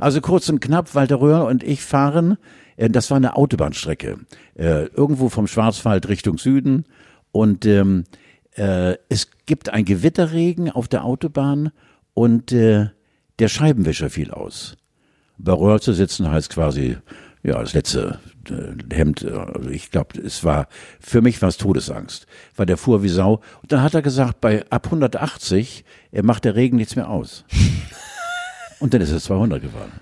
Also kurz und knapp, Walter Röhr und ich fahren, äh, das war eine Autobahnstrecke, äh, irgendwo vom Schwarzwald Richtung Süden und ähm, äh, es gibt ein Gewitterregen auf der Autobahn und äh, der Scheibenwischer fiel aus. Bei Röhr zu sitzen heißt quasi, ja, das letzte äh, Hemd, äh, also ich glaube, es war, für mich war es Todesangst, weil der fuhr wie Sau. Und dann hat er gesagt, bei ab 180 er macht der Regen nichts mehr aus. Und dann ist es 200 gefahren.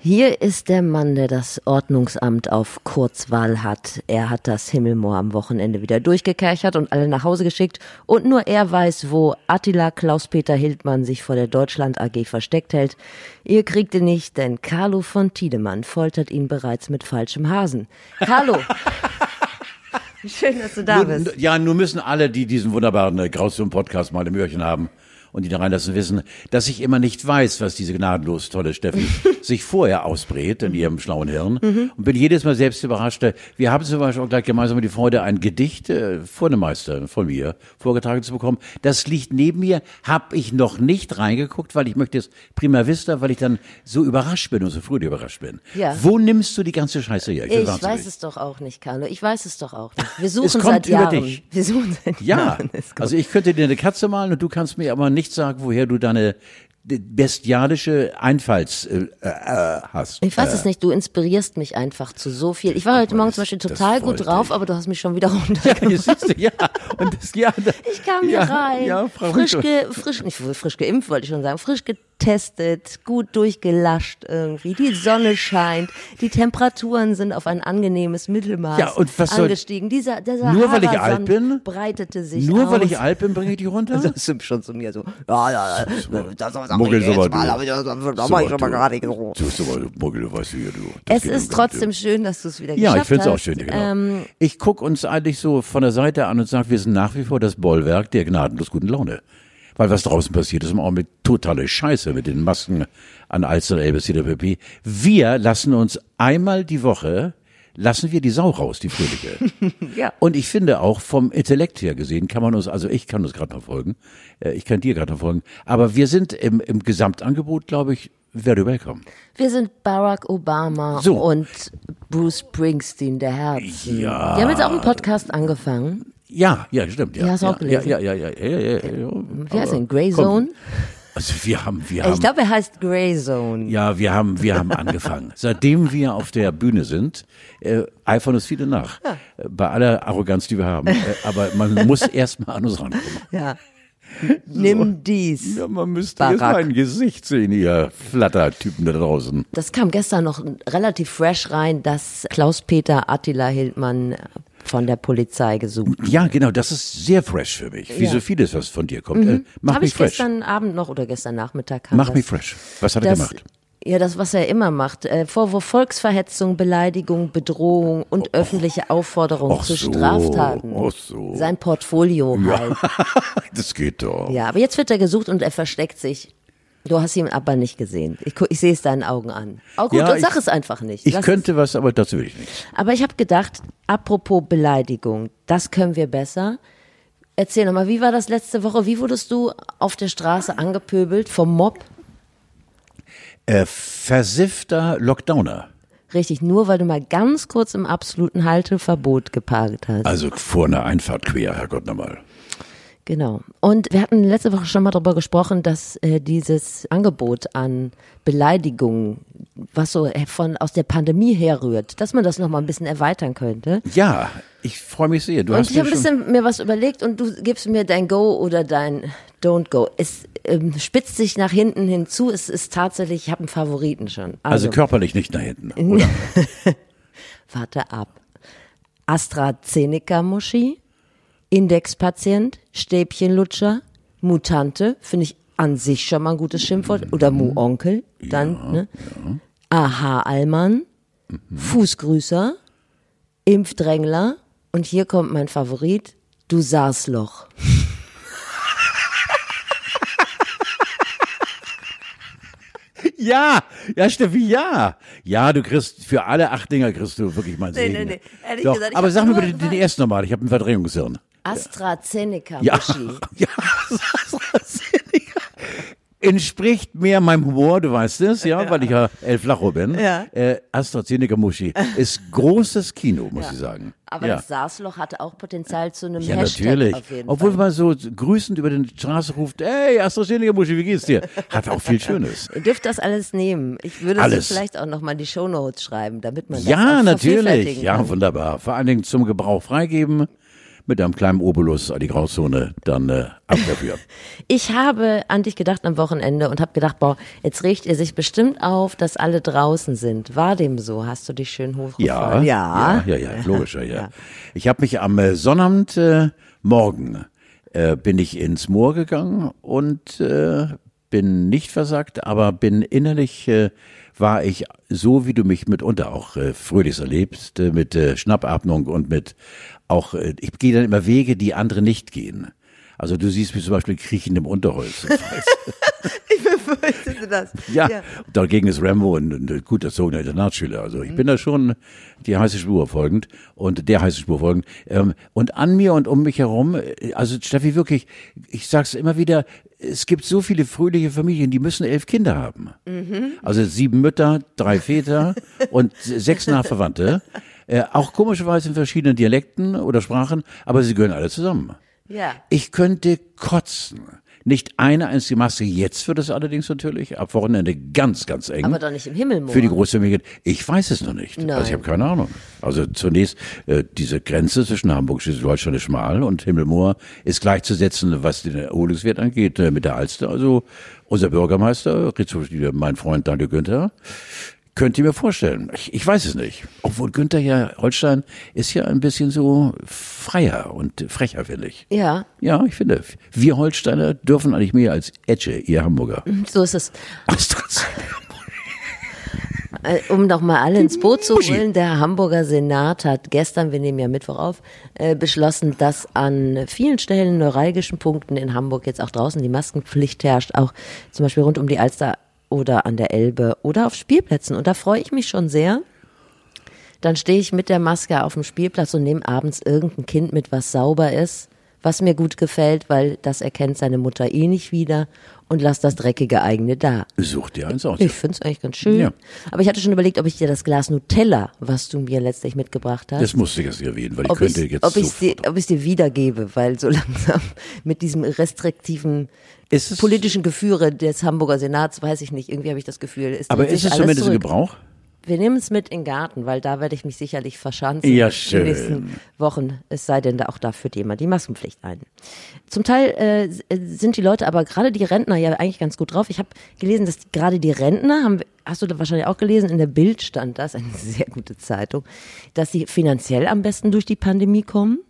Hier ist der Mann, der das Ordnungsamt auf Kurzwahl hat. Er hat das Himmelmoor am Wochenende wieder durchgekerchert und alle nach Hause geschickt. Und nur er weiß, wo Attila Klaus-Peter Hildmann sich vor der Deutschland AG versteckt hält. Ihr kriegt ihn nicht, denn Carlo von Tiedemann foltert ihn bereits mit falschem Hasen. Carlo! Schön, dass du da Nun, bist. ja, nun müssen alle, die diesen wunderbaren äh, Graustuhl-Podcast mal im Öhrchen haben und die da reinlassen, wissen, dass ich immer nicht weiß, was diese gnadenlos tolle Steffi sich vorher ausbrät in ihrem schlauen Hirn und bin jedes Mal selbst überrascht. Wir haben zum Beispiel auch gleich gemeinsam die Freude, ein Gedicht äh, vor dem Meister von mir vorgetragen zu bekommen. Das liegt neben mir, habe ich noch nicht reingeguckt, weil ich möchte es prima vista, weil ich dann so überrascht bin und so früh überrascht bin. Ja. Wo nimmst du die ganze Scheiße her? Ich wahnsinnig. weiß es doch auch nicht, Carlo. Ich weiß es doch auch nicht. Wir suchen kommt seit über Jahren. dich. Wir suchen seit Ja, Jahren. Es also ich könnte dir eine Katze malen und du kannst mir aber nicht sagen, woher du deine bestialische Einfalls äh, äh, hast. Ich weiß es nicht, du inspirierst mich einfach zu so viel. Ich war heute Morgen zum Beispiel das total gut drauf, dich. aber du hast mich schon wieder runter. Ja, du, ja. Und das, ja, da, Ich kam hier ja, rein, Ja, frisch, ge, frisch, nicht frisch geimpft, wollte ich schon sagen, frisch getestet, gut durchgelascht irgendwie. Die Sonne scheint, die Temperaturen sind auf ein angenehmes Mittelmaß Ja, und was soll- angestiegen. Dieser, der Nur weil ich alt bin? breitete sich Nur aus. weil ich alt bin, bringe ich dich runter? Das ist schon zu mir so, ja, ja, das sag Muggel ich so mal, du. aber das, das, das So mach ich schon mal du. gerade so. Du bist aber Muggel, du weißt ja, du. Es ist trotzdem schön, dass du es wieder Ja, ich geschafft finde es auch hast. schön, genau. Ähm, ich gucke uns eigentlich so von der Seite an und sage, wir sind nach wie vor das Bollwerk der gnadenlos guten Laune. Weil was draußen passiert, ist im Augenblick totale Scheiße mit den Masken an Alster, ABC, pp. Wir lassen uns einmal die Woche, lassen wir die Sau raus, die fröhliche. Ja. Und ich finde auch vom Intellekt her gesehen kann man uns, also ich kann uns gerade noch folgen, äh, ich kann dir gerade noch folgen, aber wir sind im, im Gesamtangebot, glaube ich, very welcome. Wir sind Barack Obama So. und Bruce Springsteen der Herzen. Ja. Die haben jetzt auch einen Podcast angefangen. Ja, ja, stimmt. Ja, Ja, hast ja, auch gelesen? Ja, ja, ja, ja, ja, ja, ja, ja. Wie heißt denn? Grey Zone? Also wir haben, wir Ich haben, glaube, er heißt Grey Zone. ja, wir haben, wir haben angefangen. Seitdem wir auf der Bühne sind, äh, eifern uns viele nach. Äh, Bei aller Arroganz, die wir haben. Äh, aber man muss erst mal an uns rankommen. Ja. Nimm dies. Ja, man müsste jetzt Barack. mein Gesicht sehen, ihr Flattertypen da draußen. Das kam gestern noch relativ fresh rein, dass Klaus-Peter Attila Hildmann von der Polizei gesucht. Ja, genau, das ist sehr fresh für mich. Wie Ja. so vieles, was von dir kommt. Äh, mach Habe mich ich fresh. gestern Abend noch oder gestern Nachmittag Mach das. mich fresh. Was hat er gemacht? Ja, das, was er immer macht. Äh, Vorwurf Volksverhetzung, Beleidigung, Bedrohung und öffentliche Aufforderung Ach zu so, Straftaten. ach so. Sein Portfolio halt. Das geht doch. Ja, aber jetzt wird er gesucht und er versteckt sich. Du hast ihn aber nicht gesehen. Ich, ich sehe es deinen Augen an. Oh gut, Ja, dann sag ich- es einfach nicht. Ich Lass könnte was, aber dazu will ich nicht. Aber ich habe gedacht, apropos Beleidigung, das können wir besser. Erzähl nochmal, wie war das letzte Woche? Wie wurdest du auf der Straße angepöbelt vom Mob? Äh, versiffter Lockdowner. Richtig, nur weil du mal ganz kurz im absoluten Halteverbot geparkt hast. Also vor einer Einfahrt quer, Herrgott nochmal. Genau. Und wir hatten letzte Woche schon mal darüber gesprochen, dass äh, dieses Angebot an Beleidigungen, was so äh, von aus der Pandemie herrührt, dass man das noch mal ein bisschen erweitern könnte. Ja, ich freue mich sehr. Du Und hast ich habe ein bisschen mir was überlegt und du gibst mir dein Go oder dein Don't Go. Es ähm, spitzt sich nach hinten hinzu. Es ist tatsächlich, ich habe einen Favoriten schon. also körperlich nicht nach hinten. Oder? Warte ab. AstraZeneca-Muschi, Indexpatient, Stäbchenlutscher, Mutante, finde ich an sich schon mal ein gutes Schimpfwort. Oder Mu-Onkel, dann, ne? Aha-Allmann, Fußgrüßer, Impfdrängler und hier kommt mein Favorit, du Saßloch. Ja, ja, Steffi, ja. Ja, du kriegst für alle acht Dinger kriegst du wirklich mein Nee, Segen. nee, nee. Ehrlich Doch, gesagt, ich aber sag mir bitte den ersten nochmal, ich habe ein Verdrängungshirn. AstraZeneca, Ja, Muschi. ja, entspricht mehr meinem Humor, du weißt es, ja, weil ich ja El Flacho bin. Ja. Äh, AstraZeneca Muschi ist großes Kino, muss ich sagen. Aber ja. das SARS-Loch hatte auch Potenzial zu einem Ja, Hashtag natürlich. auf jeden Obwohl Fall. man so grüßend über die Straße ruft, hey, AstraZeneca Muschi, wie geht's dir? Hat auch viel Schönes. Ihr dürft das alles nehmen. Ich würde Alles. es vielleicht auch nochmal in die Shownotes schreiben, damit man das Ja, auch natürlich. Ja, wunderbar. Vor allen Dingen zum Gebrauch freigeben. Mit einem kleinen Obolus an die Grauzone, dann äh, ab dafür. Ich habe an dich gedacht am Wochenende und habe gedacht, boah, jetzt regt ihr sich bestimmt auf, dass alle draußen sind. War dem so? Hast du dich schön Ja, hochgefallen? ja, ja, ja, logisch, ja, ja. Ich habe mich am äh, Sonnabend äh, morgen äh, bin ich ins Moor gegangen und äh, bin nicht versagt, aber bin innerlich äh, war ich so, wie du mich mitunter auch äh, fröhlich erlebst, äh, mit äh, Schnappatmung und mit auch, äh, ich gehe dann immer Wege, die andere nicht gehen. Also du siehst mich zum Beispiel kriechend im Unterholz. Ich befürchtete das. Ja, dagegen ist Rambo ein, ein gut erzogener Internatsschüler. Also ich bin da schon die heiße Spur folgend und der heiße Spur folgend. Ähm, und an mir und um mich herum, also Steffi, wirklich, ich sag's immer wieder, es gibt so viele fröhliche Familien, die müssen elf Kinder haben. Also sieben Mütter, drei Väter und sechs Nachverwandte. Äh, auch komischerweise in verschiedenen Dialekten oder Sprachen, aber sie gehören alle zusammen. Ja. Ich könnte kotzen. Nicht eine einzige Maske. Jetzt wird es allerdings natürlich ab Wochenende ganz, ganz eng. Aber doch nicht im Himmelmoor. Für die große Familie. Ich weiß es noch nicht. Nein. Also ich habe keine Ahnung. Also zunächst, äh, diese Grenze zwischen Hamburg und Schleswig-Holstein ist schmal und Himmelmoor ist gleichzusetzen, was den Erholungswert angeht, äh, mit der Alster. Also unser Bürgermeister, mein Freund Daniel Günther, könnt ihr mir vorstellen. Ich, ich weiß es nicht. Obwohl Günther ja, Holstein ist ja ein bisschen so freier und frecher, finde ich. Ja, Ja, ich finde, wir Holsteiner dürfen eigentlich mehr als Etche, ihr Hamburger. so ist es. Äh, Um doch mal alle ins Boot zu holen, der Hamburger Senat hat gestern, wir nehmen ja Mittwoch auf, äh, beschlossen, dass an vielen Stellen, neuralgischen Punkten in Hamburg jetzt auch draußen die Maskenpflicht herrscht, auch zum Beispiel rund um die Alster oder an der Elbe oder auf Spielplätzen. Und da freue ich mich schon sehr. Dann stehe ich mit der Maske auf dem Spielplatz und nehme abends irgendein Kind mit, was sauber ist, was mir gut gefällt, weil das erkennt seine Mutter eh nicht wieder und lass das dreckige eigene da. Such dir eins aus. Ich finde es eigentlich ganz schön. Ja. Aber ich hatte schon überlegt, ob ich dir das Glas Nutella, was du mir letztlich mitgebracht hast, Das musste ich jetzt erwähnen, weil ich könnte ich jetzt ob sofort- dir, ob ich's dir wiedergebe, weil so langsam mit diesem restriktiven Ist es- politischen Geführe des Hamburger Senats, weiß ich nicht, irgendwie habe ich das Gefühl, es Aber ist es zumindest in zurück. Gebrauch? Wir nehmen es mit in den Garten, weil da werde ich mich sicherlich verschanzen Ja, in schön. den nächsten Wochen. Es sei denn, da auch da führt jemand die Maskenpflicht ein. Zum Teil äh, äh, sind die Leute, aber gerade die Rentner ja eigentlich ganz gut drauf. Ich habe gelesen, dass die, gerade die Rentner, haben, hast du da wahrscheinlich auch gelesen, in der Bild stand das, eine sehr gute Zeitung, dass sie finanziell am besten durch die Pandemie kommen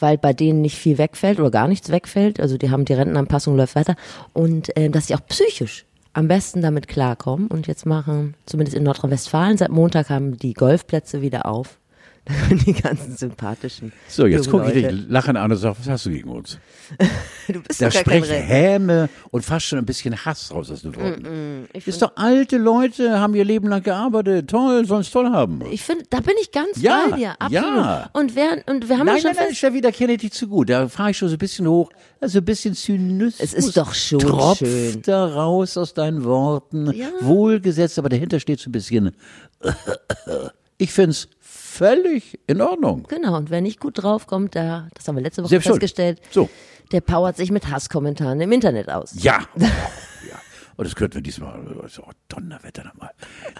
weil bei denen nicht viel wegfällt oder gar nichts wegfällt. Also die haben die Rentenanpassung läuft weiter und äh, dass sie auch psychisch am besten damit klarkommen. Und jetzt machen, zumindest in Nordrhein-Westfalen, seit Montag haben die Golfplätze wieder auf. Da können die ganzen sympathischen. So, jetzt gucke ich dich lachen an und sage, was hast du gegen uns? Du bist Da Rentner. Häme und fast schon ein bisschen Hass raus aus den Worten. Ich ist doch alte Leute, haben ihr Leben lang gearbeitet. Toll, sollen es toll haben. Ich finde, da bin ich ganz Ja, bei dir, absolut. ja. Und wer, und wir haben ja Nein, schon nein, nein, fest, Steffi, da kenne ich dich zu gut. Da fahre ich schon so ein bisschen hoch. Also ein bisschen Zynismus. Es ist doch schon tropft schön. da raus aus deinen Worten. Ja. Wohlgesetzt, aber dahinter steht so ein bisschen. Ich find's völlig in Ordnung. Genau, und wer nicht gut draufkommt, da, das haben wir letzte Woche Selbst festgestellt, So. der powert sich mit Hasskommentaren im Internet aus. Ja. ja. Und das könnten wir diesmal, oh, Donnerwetter nochmal.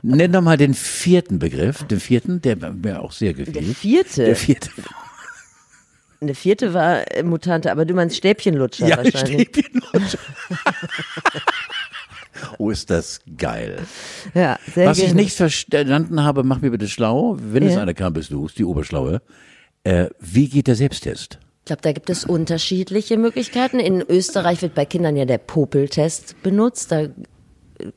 Nenn doch mal den vierten Begriff, den vierten, der mir auch sehr gefiel. Der vierte? Der vierte. Eine vierte war äh, Mutante, aber du meinst Stäbchenlutscher Ja, wahrscheinlich. Stäbchenlutscher. oh, ist das geil. Ja, sehr Was ich gerne. nicht verstanden habe, mach mir bitte schlau. Wenn es Ja. einer kann, bist du die Oberschlaue. Äh, wie geht der Selbsttest? Ich glaube, da gibt es unterschiedliche Möglichkeiten. In Österreich wird bei Kindern ja der Popeltest benutzt. Da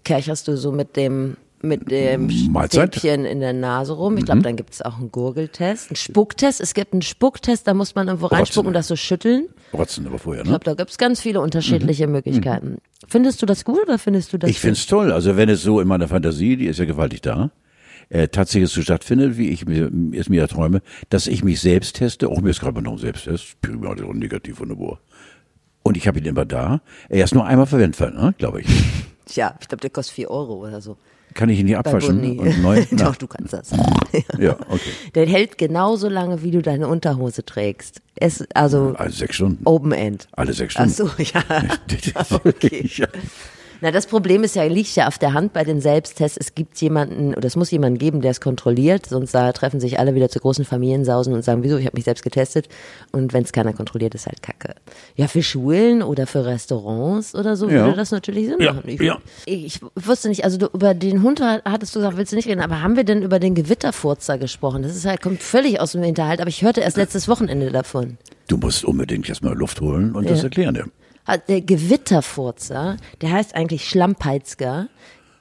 kercherst du so mit dem mit dem Mahlzeit. Stäbchen in der Nase rum. Ich glaube, dann gibt es auch einen Gurgeltest, einen Spucktest. Es gibt einen Spucktest, da muss man irgendwo reinspucken und das so schütteln. Rotzen aber vorher, Ich ne? glaube, da gibt es ganz viele unterschiedliche Möglichkeiten. Findest du das gut oder findest du das Ich find's toll. Also wenn es so in meiner Fantasie, die ist ja gewaltig da, äh, tatsächlich so stattfindet, wie ich mir, es mir träume, dass ich mich selbst teste, auch mir ist gerade noch ein Selbsttest, prima, und negativ wunderbar. Und ich habe ihn immer da. Er ist nur einmal verwendet, ne, glaube ich. Ja, ich glaube, der kostet 4 Euro oder so. Kann ich ihn nicht abwaschen und neu? Doch, du kannst das. ja, okay. Der hält genauso lange, wie du deine Unterhose trägst. Es, also Also sechs Stunden. Open End. Alle sechs Ach Stunden. so, ja. Okay. ja. Na, das Problem ist ja, liegt ja auf der Hand bei den Selbsttests. Es gibt jemanden, oder es muss jemanden geben, der es kontrolliert, sonst da treffen sich alle wieder zu großen Familiensausen und sagen, wieso, ich habe mich selbst getestet. Und wenn es keiner kontrolliert, ist halt Kacke. Ja, für Schulen oder für Restaurants oder so Ja. würde das natürlich Sinn Ja, machen. Ich, ja. ich wusste nicht, also du, über den Hund hattest du gesagt, willst du nicht reden, aber haben wir denn über den Gewitterfurzer gesprochen? Das ist halt, kommt völlig aus dem Hinterhalt, aber ich hörte erst letztes Wochenende davon. Du musst unbedingt erstmal Luft holen und das Ja. erklären dir. Ah, Der Gewitterfurzer, der heißt eigentlich Schlampeizger.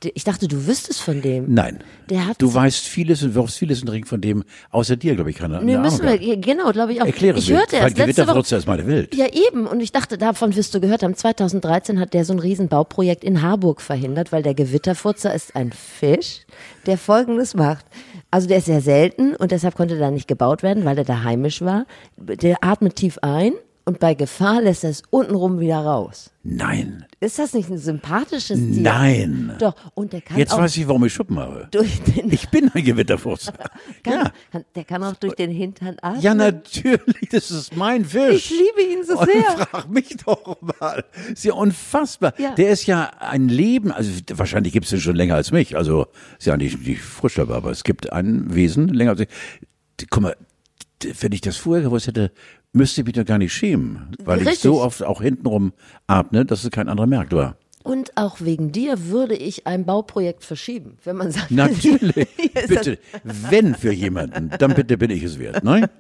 Der- Ich dachte, du wüsstest von dem. Nein. Der hat du weißt vieles und wirfst vieles in den Ring von dem, außer dir, glaube ich, keiner. Nee, müssen wir, ja, genau, glaube ich auch. Erkläre ich hörte erst. Gewitterfurzer ist meine Welt. Ja, eben. Und ich dachte, davon wirst du gehört haben. 2013 hat der so ein Riesenbauprojekt in Harburg verhindert, weil der Gewitterfurzer ist ein Fisch, der Folgendes macht. Also der ist sehr selten und deshalb konnte da nicht gebaut werden, weil er da heimisch war. Der atmet tief ein und bei Gefahr lässt er es untenrum wieder raus. Nein. Ist das nicht ein sympathisches Tier? Nein. Doch, und der kann Jetzt auch weiß ich, warum ich Schuppen habe. durch den, Ich bin ein Gewitterfurzer. kann, ja. kann, der kann auch durch den Hintern atmen. Ja, natürlich, das ist mein Fisch. Ich liebe ihn so Und sehr. frag mich doch mal. Ist ja unfassbar. Ja. Der ist ja ein Leben, also wahrscheinlich gibt es den schon länger als mich. Also ist ja nicht, nicht frisch aber es gibt ein Wesen länger als ich. Guck mal, wenn ich das vorher gewusst hätte, müsste ich mich doch gar nicht schämen, weil ich Richtig. so oft auch hintenrum atme, dass es kein anderer merkt, oder? Und auch wegen dir würde ich ein Bauprojekt verschieben, wenn man sagt. Natürlich. Bitte. Wenn für jemanden, dann bitte bin ich es wert. Nein?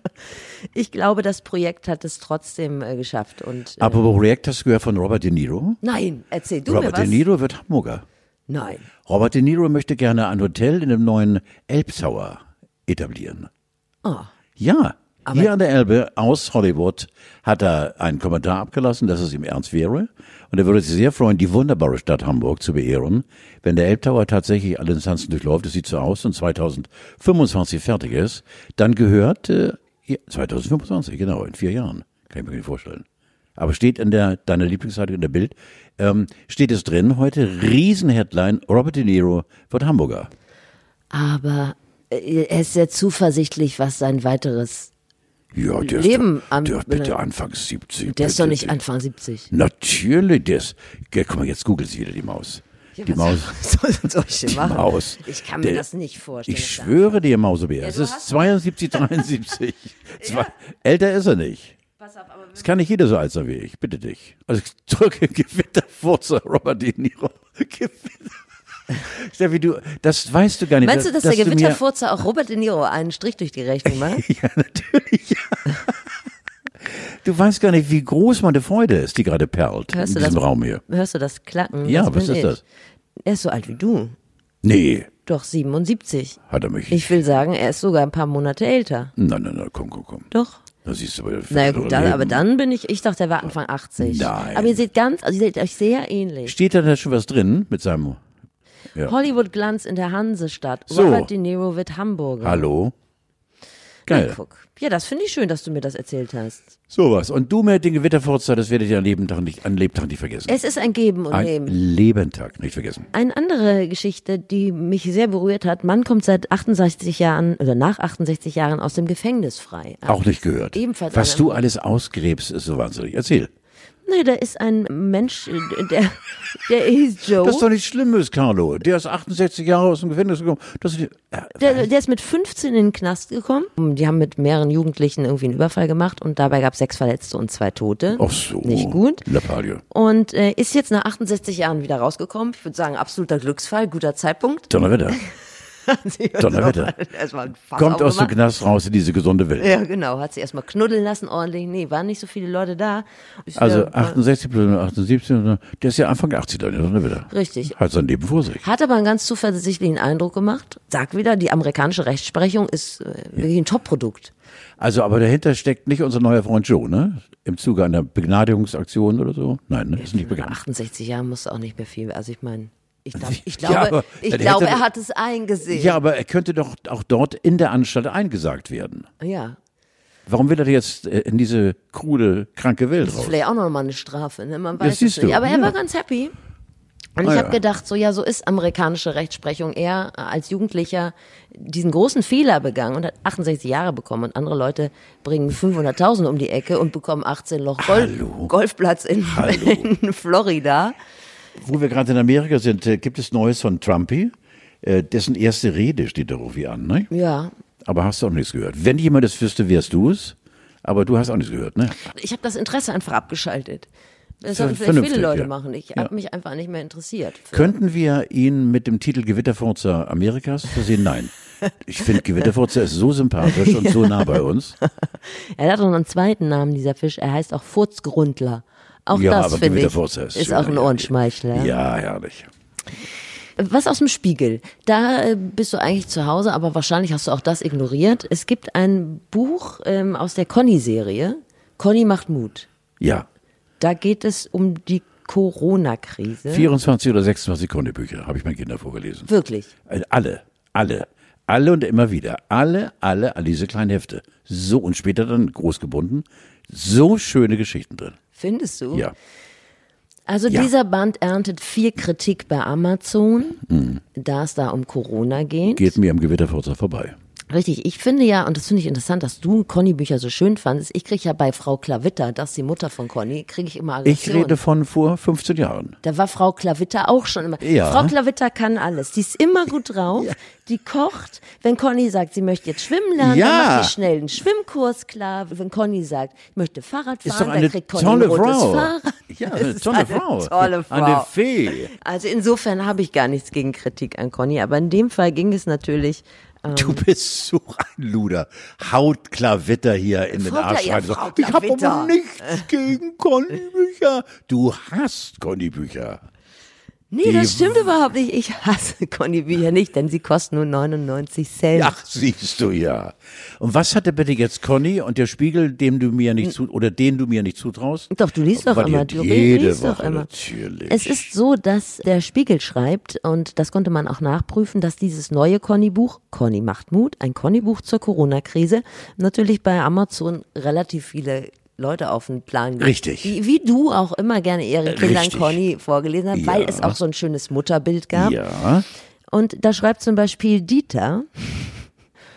Ich glaube, das Projekt hat es trotzdem äh, geschafft. Und äh, Apropos Projekt, hast du gehört von Robert De Niro? nein, erzähl du Robert mir was. De Niro wird Hamburger. Nein. Robert De Niro möchte gerne ein Hotel in dem neuen Elbtower etablieren. Oh. Ja, hier an der Elbe aus Hollywood hat er einen Kommentar abgelassen, dass es ihm ernst wäre. Und er würde sich sehr freuen, die wunderbare Stadt Hamburg zu beehren, wenn der Elbtower tatsächlich alle Instanzen durchläuft. Es sieht so aus und 2025 fertig ist. Dann gehört, äh, ja, 2025, genau, in vier Jahren. Kann ich mir nicht vorstellen. Aber steht in der, deiner Lieblingsseite in der Bild, ähm, steht es drin, heute Riesenheadline, Robert De Niro wird Hamburger. Aber äh, er ist sehr zuversichtlich, was sein weiteres. Ja, der Leben ist doch, der ist bitte Anfang 70. Der ist doch nicht Anfang 70. Natürlich, der ist, ja, guck mal, jetzt googelt sie wieder die Maus. die Maus, Soll, soll ich die machen? Maus. Ich kann mir Der- das nicht vorstellen. Ich schwöre dir, Mausebär, es du ist hast- 72, 73. Zwei, Älter ist er nicht. Pass auf, aber Es kann nicht jeder so alt sein wie ich, bitte dich. Also ich drücke Gewitterfurzer Robert De Niro. Gewitter. Steffi, du, das weißt du gar nicht. Meinst du, dass, der du mir- Gewitterfurzer auch Robert De Niro einen Strich durch die Rechnung macht? Ja, natürlich. Ja. Du weißt gar nicht, wie groß meine Freude ist, die gerade perlt Hörst in diesem das? Raum hier. Hörst du das Klacken? Ja, das was ist ich. das? Er ist so alt wie du. Nee, Doch 77. hat er mich. Ich will sagen, er ist sogar ein paar Monate älter. Nein, nein, nein, komm, komm, komm. Doch. Da siehst du aber. Naja gut, dann, aber dann bin ich, ich dachte, er war Anfang 80. Nein. Aber ihr seht ganz, also ihr seht euch sehr ähnlich. Steht da da schon was drin mit seinem. Ja. Hollywood Glanz in der Hansestadt. So. Robert De Niro wird Hamburger. Hallo? Geil. Ja, guck. Ja, das finde ich schön, dass du mir das erzählt hast. Sowas. Und du mit den Gewitterfurzer, das werdet ihr an Lebentag nicht, an Lebtag nicht vergessen. Es ist ein Geben und Ein Nehmen. Lebentag nicht vergessen. Eine andere Geschichte, die mich sehr berührt hat. Mann kommt seit 68 Jahren oder nach 68 Jahren aus dem Gefängnis frei. Auch nicht gehört. Ebenfalls Was du alles ausgräbst, ist so wahnsinnig. Erzähl. Nee, da ist ein Mensch, äh, der, der hieß Joe. Das ist doch nichts Schlimmes, Carlo. Der ist 68 Jahre aus dem Gefängnis gekommen. Das ist, äh, Der, der ist mit 15 in den Knast gekommen. Die haben mit mehreren Jugendlichen irgendwie einen Überfall gemacht und dabei gab es sechs Verletzte und zwei Tote. ach so. Nicht gut. Lappalie. Und äh, ist jetzt nach 68 Jahren wieder rausgekommen. Ich würde sagen, absoluter Glücksfall, guter Zeitpunkt. Donnerwetter. Donnerwetter. Kommt aus dem. Knast raus in diese gesunde Welt. Ja, genau. Hat sie erstmal knuddeln lassen ordentlich. Nee, waren nicht so viele Leute da. Ist Also ja- 68 plus 78, der ist ja Anfang 80 dann, Donnerwetter. Richtig. Hat sein Leben vor sich. Hat aber einen ganz zuversichtlichen Eindruck gemacht. Sag wieder, die amerikanische Rechtsprechung ist äh, wirklich ein Top-Produkt. Also, aber dahinter steckt nicht unser neuer Freund Joe, ne? Im Zuge einer Begnadigungsaktion oder so? Nein, ne? ist nicht bekannt. 68 Jahre muss auch nicht mehr viel. Also ich meine, ich, glaub, ich Ja, glaube, aber ich glaube, er hat es eingesehen. Ja, aber er könnte doch auch dort in der Anstalt eingesagt werden. ja. Warum will er jetzt äh, in diese krude, kranke Welt Das ist raus? vielleicht auch noch mal eine Strafe, ne? Man weiß es nicht. du, Aber er ja. war ganz happy. Und Ah, ich ja. habe gedacht, so ja, so ist amerikanische Rechtsprechung. Er als Jugendlicher diesen großen Fehler begangen und hat 68 Jahre bekommen und andere Leute bringen 500.000 um die Ecke und bekommen 18 Loch Golf, Hallo. Golfplatz in, in Florida. Wo wir gerade in Amerika sind, äh, gibt es Neues von Trumpy? Äh, dessen erste Rede steht da irgendwie an, ne? Ja, Aber hast du auch nichts gehört. Wenn jemand es wüsste, wärst du es. Aber du hast auch nichts gehört, ne? ich habe das Interesse einfach abgeschaltet. Das sollten vielleicht viele Leute ja. machen. Ich Ja. habe mich einfach nicht mehr interessiert. Könnten wir ihn mit dem Titel Gewitterfurzer Amerikas versehen? Nein. Ich finde, Gewitterfurzer ist so sympathisch und so nah bei uns. Er hat auch noch einen zweiten Namen, dieser Fisch. Er heißt auch Furzgrundler. Auch ja, das aber finde ich ist schöner, auch ein ja. Ohrenschmeichler. Ja, herrlich. Was aus dem Spiegel? Da äh, bist du eigentlich zu Hause, aber wahrscheinlich hast du auch das ignoriert. Es gibt ein Buch ähm, aus der Conny-Serie. Conny macht Mut. Ja. Da geht es um die Corona-Krise. 24 oder 26 Konnebücher habe ich meinen Kindern vorgelesen. Wirklich. Äh, Alle, alle, alle und immer wieder. Alle, alle, alle diese kleinen Hefte. So und später dann groß gebunden. So schöne Geschichten drin. Findest du? Ja. Also Ja. dieser Band erntet viel Kritik bei Amazon, da es da um Corona geht. Mhm. Geht mir am Gewitterfurzer vorbei. Richtig, ich finde ja, und das finde ich interessant, dass du Conny-Bücher so schön fandest. Ich kriege ja bei Frau Klavitter, das ist die Mutter von Conny, kriege ich immer Ich Aggression. rede von vor 15 Jahren. Da war Frau Klavitter auch schon immer. Ja. Frau Klavitter kann alles. Die ist immer gut drauf. Die kocht. Wenn Conny sagt, sie möchte jetzt schwimmen lernen, Ja. dann macht sie schnell einen Schwimmkurs klar. Wenn Conny sagt, ich möchte Fahrrad Ist fahren, doch eine dann kriegt Conny tolle ein rotes Frau. Fahrrad. Ja, Das eine ist tolle eine Frau. Tolle Frau. Eine Fee. Also insofern habe ich gar nichts gegen Kritik an Conny, aber in dem Fall ging es natürlich. Ähm, Du bist so ein Luder. Haut Klavitter hier in den Arsch rein. Ich habe aber nichts gegen Conny-Bücher. Du hast Conny-Bücher. Nee, das stimmt überhaupt nicht. Ich hasse Conny Bücher nicht, denn sie kosten nur 99 Cent. Ach, siehst du ja. Und was hatte bitte jetzt Conny und der Spiegel, dem du mir nicht zu, oder den du mir nicht zutraust? Doch, du liest doch immer. Du jede liest doch Woche, immer. natürlich. Es ist so, dass der Spiegel schreibt, und das konnte man auch nachprüfen, dass dieses neue Conny-Buch, Conny macht Mut, ein Conny-Buch zur Corona-Krise, natürlich bei Amazon relativ viele Leute auf den Plan gibt. Richtig. Die, wie du auch immer gerne ihren Kindern. Conny vorgelesen hast, weil Ja. es auch so ein schönes Mutterbild gab. Ja. Und da schreibt zum Beispiel Dieter,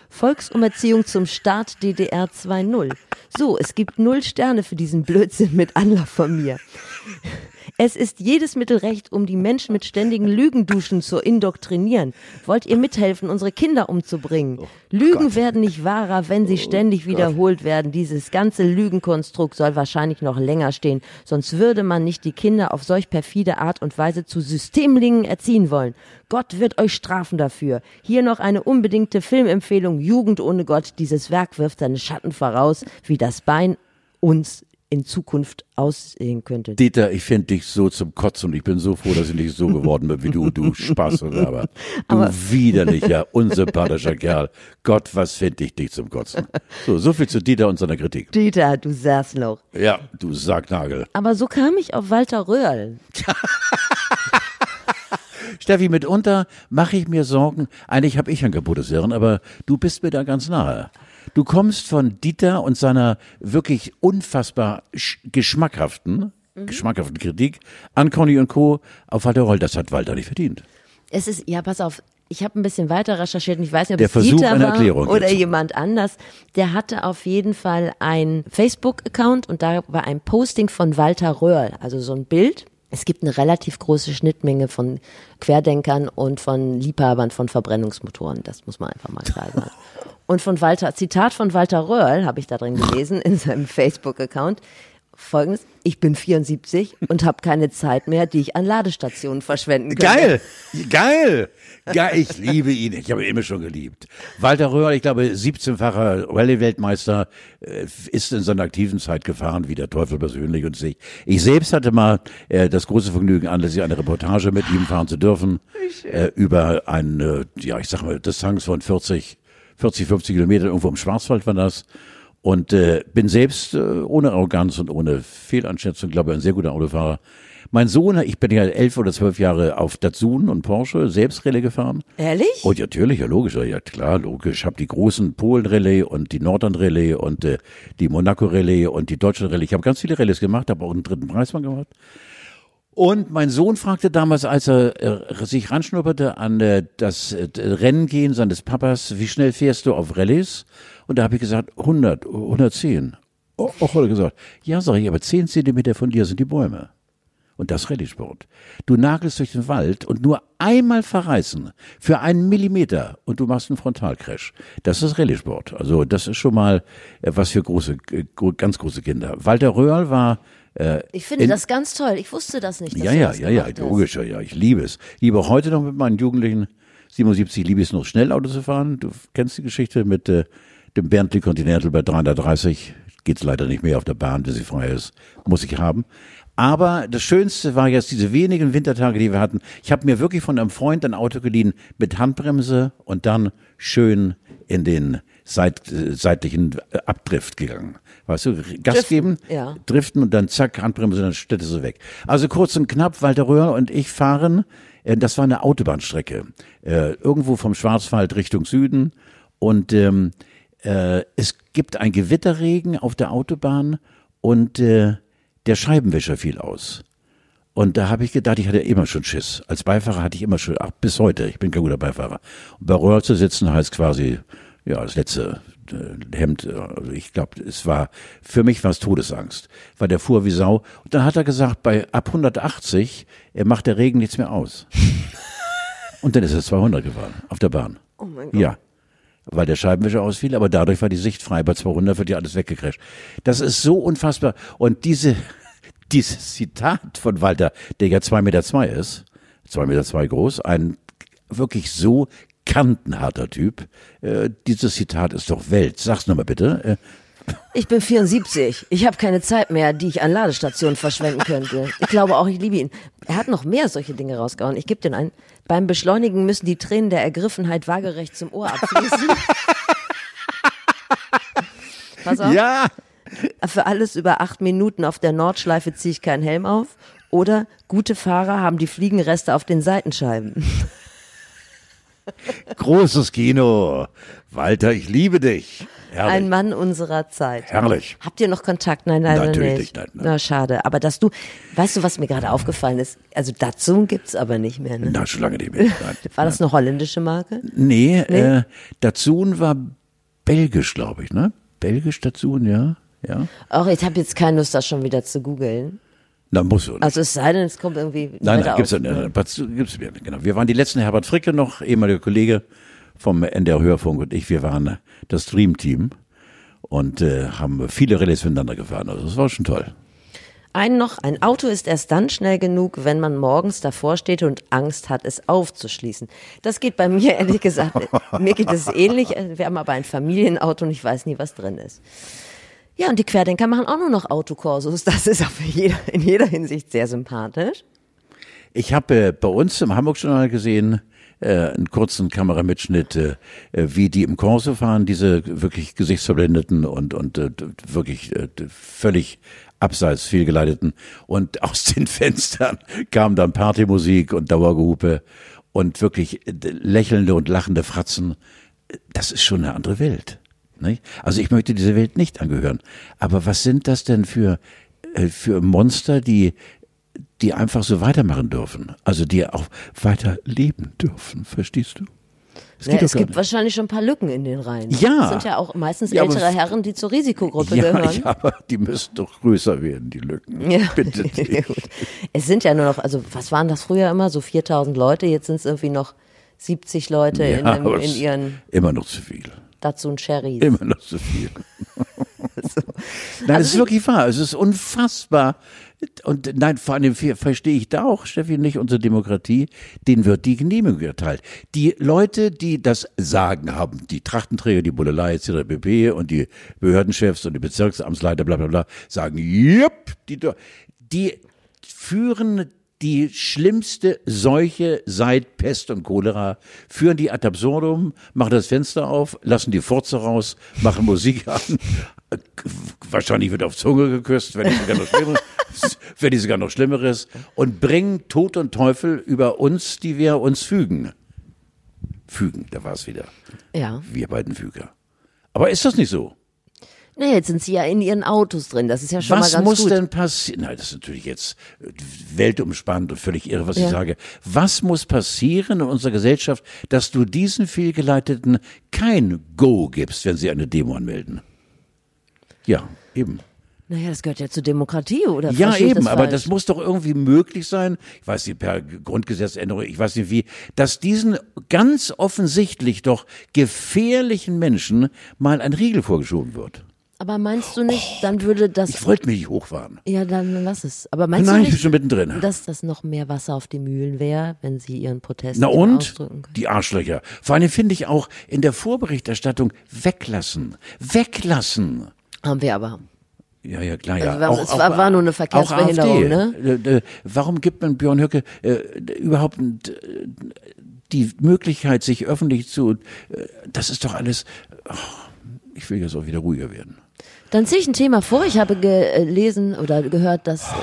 Volksumerziehung zum Staat DDR 2.0. So, es gibt null Sterne für diesen Blödsinn mit Anlauf von mir. Es ist jedes Mittel recht, um die Menschen mit ständigen Lügenduschen zu indoktrinieren. Wollt ihr mithelfen, unsere Kinder umzubringen? Lügen werden nicht wahrer, wenn sie ständig wiederholt werden. Dieses ganze Lügenkonstrukt soll wahrscheinlich noch länger stehen. Sonst würde man nicht die Kinder auf solch perfide Art und Weise zu Systemlingen erziehen wollen. Gott wird euch strafen dafür. Hier noch eine unbedingte Filmempfehlung. Jugend ohne Gott. Dieses Werk wirft seine Schatten voraus, wie das Bein uns in Zukunft aussehen könnte. Dieter, ich finde dich so zum Kotzen und ich bin so froh, dass ich nicht so geworden bin wie du, du Spaß aber du widerlicher, unsympathischer Kerl. Gott, was finde ich dich zum Kotzen. So, so viel zu Dieter und seiner Kritik. Dieter, du Saßloch. Ja, du Sacknagel. Aber so kam ich auf Walter Röhrl. Steffi, mitunter mache ich mir Sorgen. Eigentlich habe ich ein kaputtes Hirn, aber du bist mir da ganz nahe. Du kommst von Dieter und seiner wirklich unfassbar sch- geschmackhaften, geschmackhaften Kritik an Conny und Co. auf Walter Roll. Das hat Walter nicht verdient. Es ist, ja, pass auf, ich habe ein bisschen weiter recherchiert und ich weiß nicht, ob Der es Versuch Dieter einer war Erklärung oder jetzt. jemand anders. Der hatte auf jeden Fall einen Facebook-Account und da war ein Posting von Walter Röhrl, also so ein Bild. Es gibt eine relativ große Schnittmenge von Querdenkern und von Liebhabern von Verbrennungsmotoren. Das muss man einfach mal klar sagen. Und von Walter, Zitat von Walter Röhrl habe ich da drin gelesen in seinem Facebook-Account. Folgendes, ich bin 74 und habe keine Zeit mehr, die ich an Ladestationen verschwenden kann. Geil, geil, geil. Ich liebe ihn. Ich habe ihn immer schon geliebt. Walter Röhrl, ich glaube, 17-facher Rallye-Weltmeister, äh, ist in seiner aktiven Zeit gefahren, wie der Teufel persönlich und sich. Ich selbst hatte mal äh, das große Vergnügen, anlässlich einer Reportage mit ihm fahren zu dürfen, äh, über eine, ja, ich sag mal, Distanz von 40, 40, 50 Kilometer irgendwo im Schwarzwald war das. Und äh, bin selbst äh, ohne Arroganz und ohne Fehleinschätzung, glaube ich, ein sehr guter Autofahrer. Mein Sohn, ich bin ja elf oder zwölf Jahre auf Datsun und Porsche selbst Rallye gefahren. Ehrlich? Oh, ja, natürlich, ja, logisch, ja klar, logisch. Ich habe die großen Polen-Rallye und die Nordern-Rallye und äh, die Monaco-Rallye und die Deutschland-Rallye. Ich habe ganz viele Rallyes gemacht, habe auch einen dritten Preis mal gemacht. Und mein Sohn fragte damals, als er äh, sich ranschnupperte an das äh, Rennen seines Papas, wie schnell fährst du auf Rallyes? Und da habe ich gesagt, 100, 110. Oh, auch hat gesagt, ja, sag ich, aber 10 Zentimeter von dir sind die Bäume. Und das Rallye-Sport. Du nagelst durch den Wald und nur einmal verreißen für einen Millimeter und du machst einen Frontalcrash. Das ist Rallye-Sport. Also das ist schon mal äh, was für große, äh, ganz große Kinder. Walter Röhrl war äh, Ich finde in- das ganz toll. Ich wusste das nicht. Ja, ja, ja, ja, gemacht hast. logisch, ja, ja, ich liebe es. Ich liebe heute noch mit meinen Jugendlichen, 77 liebe ich es noch schnell Auto zu fahren. Du kennst die Geschichte mit äh, dem Bentley Continental bei 330. Geht's leider nicht mehr auf der Bahn, bis sie frei ist. Muss ich haben. Aber das Schönste war jetzt diese wenigen Wintertage, die wir hatten. Ich habe mir wirklich von einem Freund ein Auto geliehen mit Handbremse und dann schön in den seit, äh, seitlichen äh, Abdrift gegangen. Weißt du, Gas Driften, geben, ja. driften und dann zack, Handbremse, dann stellt es so weg. Also kurz und knapp, Walter Röhr und ich fahren, äh, das war eine Autobahnstrecke, irgendwo vom Schwarzwald Richtung Süden und ähm, äh, es gibt ein Gewitterregen auf der Autobahn und äh, der Scheibenwischer fiel aus. Und da habe ich gedacht, ich hatte immer schon Schiss. Als Beifahrer hatte ich immer schon, ach, bis heute, ich bin kein guter Beifahrer. Und bei Röhr zu sitzen heißt quasi, ja, das letzte äh, Hemd, äh, also ich glaube, es war, für mich war es Todesangst, weil der fuhr wie Sau. Und dann hat er gesagt, bei ab 180 äh, macht der Regen nichts mehr aus. Und dann ist er 200 gefahren, auf der Bahn. Oh mein Gott. Ja. Weil der Scheibenwischer ausfiel, aber dadurch war die Sicht frei. Bei 200 wird ja alles weggecrasht. Das ist so unfassbar. Und diese, dieses Zitat von Walter, der ja zwei Meter zwei ist, zwei Meter zwei groß, ein wirklich so kantenharter Typ, äh, dieses Zitat ist doch Welt. Sag's nochmal bitte. Äh, Ich bin 74. Ich habe keine Zeit mehr, die ich an Ladestationen verschwenden könnte. Ich glaube auch, ich liebe ihn. Er hat noch mehr solche Dinge rausgehauen. Ich gebe den ein. Beim Beschleunigen müssen die Tränen der Ergriffenheit waagerecht zum Ohr abfließen. Pass auf. ja, Für alles über acht Minuten auf der Nordschleife ziehe ich keinen Helm auf. Oder gute Fahrer haben die Fliegenreste auf den Seitenscheiben. großes Kino. Walter, ich liebe dich. Herrlich. Ein Mann unserer Zeit. Herrlich. Habt ihr noch Kontakt? Nein, leider Natürlich nicht. nein, nein. Na, schade. Aber dass du, weißt du, was mir gerade aufgefallen ist? Also Datsun gibt's aber nicht mehr, ne? Na, schon lange nicht mehr. Nein. War das eine holländische Marke? Nee, Äh, Datsun war belgisch, glaube ich, ne? Belgisch Datsun, ja. Ja. Auch ich habe jetzt keine Lust, das schon wieder zu googeln. Na, muss so. Also es sei denn, es kommt irgendwie. nein, nein, gibt's nicht. Datsun Gibt's nicht, genau. Wir waren die letzten Herbert Fricke noch, ehemaliger Kollege vom NDR Hörfunk und ich, wir waren das Dream-Team und äh, haben viele Relais miteinander gefahren. Also das war schon toll. Ein noch, ein Auto ist erst dann schnell genug, wenn man morgens davor steht und Angst hat, es aufzuschließen. Das geht bei mir ehrlich gesagt, mir geht es ähnlich. Wir haben aber ein Familienauto und ich weiß nie, was drin ist. Ja, und die Querdenker machen auch nur noch Autokorsos. Das ist auf jeder, in jeder Hinsicht sehr sympathisch. Ich habe äh, bei uns im Hamburg-Journal gesehen, äh, einen kurzen Kameramitschnitt, äh, äh, wie die im Corso fahren, diese wirklich gesichtsverblendeten und, und äh, wirklich äh, völlig abseits fehlgeleiteten. Und aus den Fenstern kam dann Partymusik und Dauergehupe und wirklich äh, lächelnde und lachende Fratzen. Das ist schon eine andere Welt. Nicht? Also ich möchte dieser Welt nicht angehören. Aber was sind das denn für, äh, für Monster, die die einfach so weitermachen dürfen. Also die auch weiter leben dürfen, verstehst du? Es Ja, es gibt wahrscheinlich schon ein paar Lücken in den Reihen. Ja. Das sind ja auch meistens Ja, ältere Herren, die zur Risikogruppe nicht. Ja, gehören. ja, aber die müssen doch größer werden, die Lücken. Ja. Bitte nicht. Es sind ja nur noch, also was waren das früher immer? So 4000 Leute, jetzt sind es irgendwie noch 70 Leute in, Ja, einem, aber in ihren Immer noch zu viel. Datsun Cherries. Immer noch zu viel. so. Nein, Also es ist wirklich wahr. Es ist unfassbar. Und nein, vor allem ver- verstehe ich da auch, Steffi, nicht unsere Demokratie, denen wird die Genehmigung erteilt. Die Leute, die das Sagen haben, die Trachtenträger, die Bullelei etc. pp. und die Behördenchefs und die Bezirksamtsleiter, bla bla bla, sagen, jupp, die, die führen die schlimmste Seuche seit Pest und Cholera, führen die ad absurdum, machen das Fenster auf, lassen die Furze raus, machen Musik an. Wahrscheinlich wird auf Zunge geküsst, wenn nicht sogar noch Schlimmeres, wenn nicht sogar noch Schlimmeres und bringen Tod und Teufel über uns, die wir uns fügen. Fügen, da war es wieder. Ja. Wir beiden Füger. Aber ist das nicht so? Naja, jetzt sind sie ja in ihren Autos drin. Das ist ja schon was mal ganz muss gut. denn passieren? Nein, das ist natürlich jetzt äh, weltumspannend und völlig irre, was Ja. ich sage. Was muss passieren in unserer Gesellschaft, dass du diesen Fehlgeleiteten kein Go gibst, wenn sie eine Demo anmelden? Ja, eben. Naja, das gehört ja zur Demokratie, oder? Ja, eben, das aber das muss doch irgendwie möglich sein, ich weiß nicht, per Grundgesetzänderung, ich weiß nicht wie, dass diesen ganz offensichtlich doch gefährlichen Menschen mal ein Riegel vorgeschoben wird. Aber meinst du nicht, dann würde das. Ich wollte mich nicht hochfahren. ja, dann lass es. Aber meinst Nein, du ich bin nicht, schon mittendrin. dass das noch mehr Wasser auf die Mühlen wäre, wenn sie ihren Protest Na und? ausdrücken können? Die Arschlöcher. Vor allem finde ich auch in der Vorberichterstattung weglassen. Weglassen. Haben wir aber. Ja, ja, klar, ja. Also wir haben- es war- war nur eine Verkehrsbehinderung, AfD. ne? Äh, äh, Warum gibt man Björn Höcke äh, überhaupt die Möglichkeit, sich öffentlich zu, äh, das ist doch alles, oh, ich will jetzt auch wieder ruhiger werden. Dann ziehe ich ein Thema vor. Ich habe gelesen oder gehört, dass äh,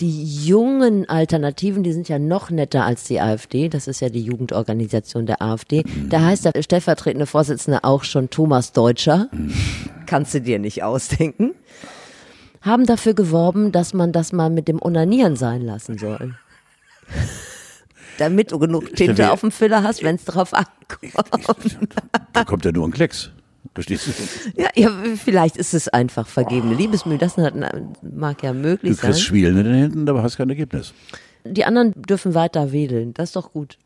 die jungen Alternativen, die sind ja noch netter als die AfD. Das ist ja die Jugendorganisation der AfD. Da heißt der stellvertretende Vorsitzende auch schon Thomas Deutscher. Kannst du dir nicht ausdenken. Haben dafür geworben, dass man das mal mit dem Onanieren sein lassen soll. Damit du genug Tinte auf dem Füller hast, wenn es drauf ankommt. Da kommt ja nur ein Klecks. Verstehst du? Ja, ja, vielleicht ist es einfach vergebene Liebesmühe. Das mag ja Du möglich sein. kriegst Schwielen in den Händen, aber hast kein Ergebnis. Die anderen dürfen weiter wedeln. Das ist doch gut.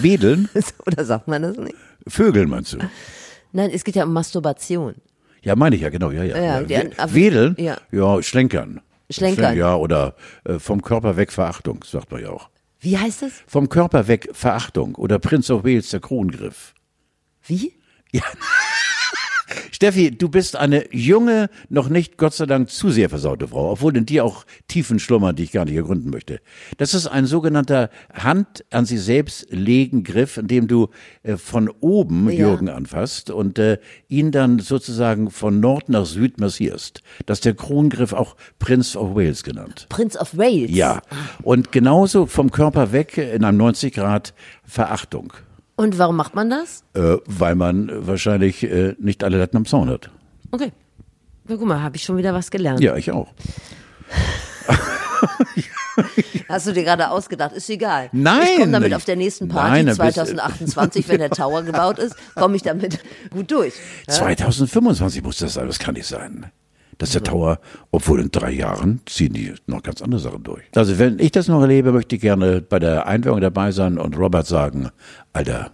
Wedeln? Oder sagt man das nicht? Vögeln meinst du? Nein, es geht ja um Masturbation. Ja, meine ich ja, genau, ja, ja. Ja, ja. die- Wedeln? ja. ja, schlenkern. Schlenkern. Ja, oder äh, vom Körper weg Verachtung, sagt man ja auch. Wie heißt das? Vom Körper weg Verachtung oder Prince of Wales, der Krongriff. Wie? Steffi, du bist eine junge, noch nicht Gott sei Dank zu sehr versaute Frau, obwohl in dir auch Tiefen schlummern, die ich gar nicht ergründen möchte. Das ist ein sogenannter Hand an sie selbst legen Griff, in dem du äh, von oben Ja. Jürgen anfasst und äh, ihn dann sozusagen von Nord nach Süd massierst. Das ist der Krongriff auch Prince of Wales genannt. Prince of Wales. Ja, und genauso vom Körper weg in einem 90 Grad Verachtung, Und warum macht man das? äh, weil man wahrscheinlich äh, nicht alle Latten am Zaun hat. Okay. Na, guck mal, habe ich schon wieder was gelernt. Ja, ich auch. Hast du dir gerade ausgedacht? Ist egal. Nein. Ich komme damit auf der nächsten Party Nein, dann bist- 2028, wenn der Tower gebaut ist, komme ich damit gut durch. Ja? 2025 muss das sein, das kann nicht sein. Dass der Tower, obwohl in drei Jahren ziehen die noch ganz andere Sachen durch. Also wenn ich das noch erlebe, möchte ich gerne bei der Einweihung dabei sein und Robert sagen, Alter,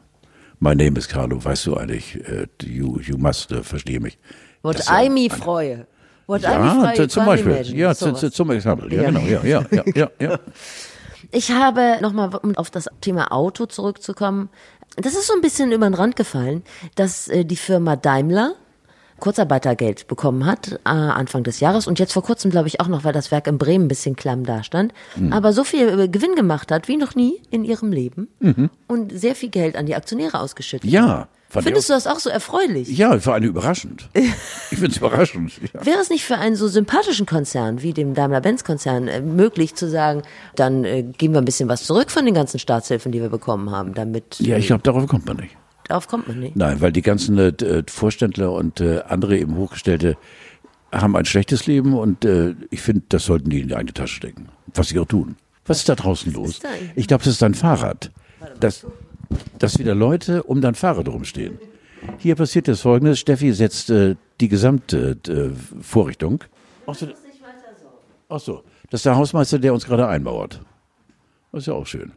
my name is Carlo, weißt du eigentlich, äh, you, you must, äh, verstehe mich. What Das ist ja I me freue. What I me Ja, freue, zu- you zum Beispiel. imagine. Ja, zu, zum Exempel. Ja, Ja. genau. Ja, ja, ja, ja, ja. Ich habe nochmal, um auf das Thema Auto zurückzukommen, das ist so ein bisschen über den Rand gefallen, dass äh, die Firma Daimler Kurzarbeitergeld bekommen hat, äh, Anfang des Jahres und jetzt vor kurzem, glaube ich, auch noch, weil das Werk in Bremen ein bisschen klamm dastand, aber so viel äh, Gewinn gemacht hat wie noch nie in ihrem Leben und sehr viel Geld an die Aktionäre ausgeschüttet. Ja, hat. Findest du das auch so erfreulich? Ja, für eine überraschend. Ich finde es überraschend. Ja. Wäre es nicht für einen so sympathischen Konzern wie dem Daimler-Benz-Konzern äh, möglich zu sagen, dann äh, geben wir ein bisschen was zurück von den ganzen Staatshilfen, die wir bekommen haben, damit ja, ich glaube, darauf kommt man nicht. Darauf kommt man nicht. Nein, weil die ganzen äh, d- Vorständler und äh, andere eben Hochgestellte haben ein schlechtes Leben und äh, ich finde, das sollten die in die eigene Tasche stecken. Was sie auch tun. Was ist da draußen los? Ich glaube, das ist dein Fahrrad. Dass, dass wieder Leute um dein Fahrrad rumstehen. Hier passiert das folgendes. Steffi setzt äh, die gesamte äh, Vorrichtung. Ach so, ach so, das ist der Hausmeister, der uns gerade einmauert. Das ist ja auch schön.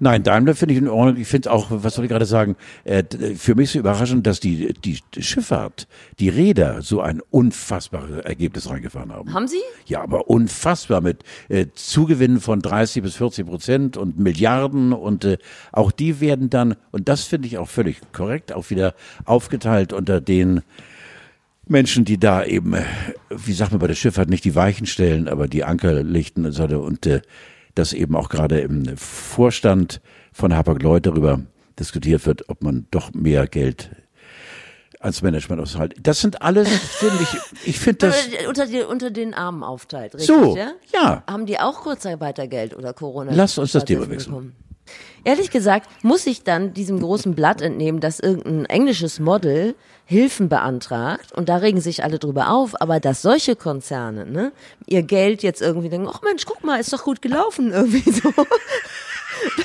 Nein, Daimler finde ich in Ordnung. Ich finde auch, was soll ich gerade sagen, äh, für mich so überraschend, dass die, die Schifffahrt, die Räder so ein unfassbares Ergebnis reingefahren haben. Haben Sie? Ja, aber unfassbar mit äh, Zugewinnen von 30 bis 40 Prozent und Milliarden und äh, auch die werden dann, und das finde ich auch völlig korrekt, auch wieder aufgeteilt unter den Menschen, die da eben, äh, wie sagt man bei der Schifffahrt, nicht die Weichen stellen, aber die Anker lichten und so und äh, dass eben auch gerade im Vorstand von Hapag-Lloyd darüber diskutiert wird, ob man doch mehr Geld als Management aushält. Das sind alles, finde ich, ich finde das. Unter, die, unter den Armen aufteilt, richtig? So, ja? ja. Haben die auch Kurzarbeitergeld oder Corona? Lasst uns das Thema wechseln. Ehrlich gesagt muss ich dann diesem großen Blatt entnehmen, dass irgendein englisches Model Hilfen beantragt und da regen sich alle drüber auf, aber dass solche Konzerne, ne, ihr Geld jetzt irgendwie denken, ach Mensch, guck mal, ist doch gut gelaufen, irgendwie so.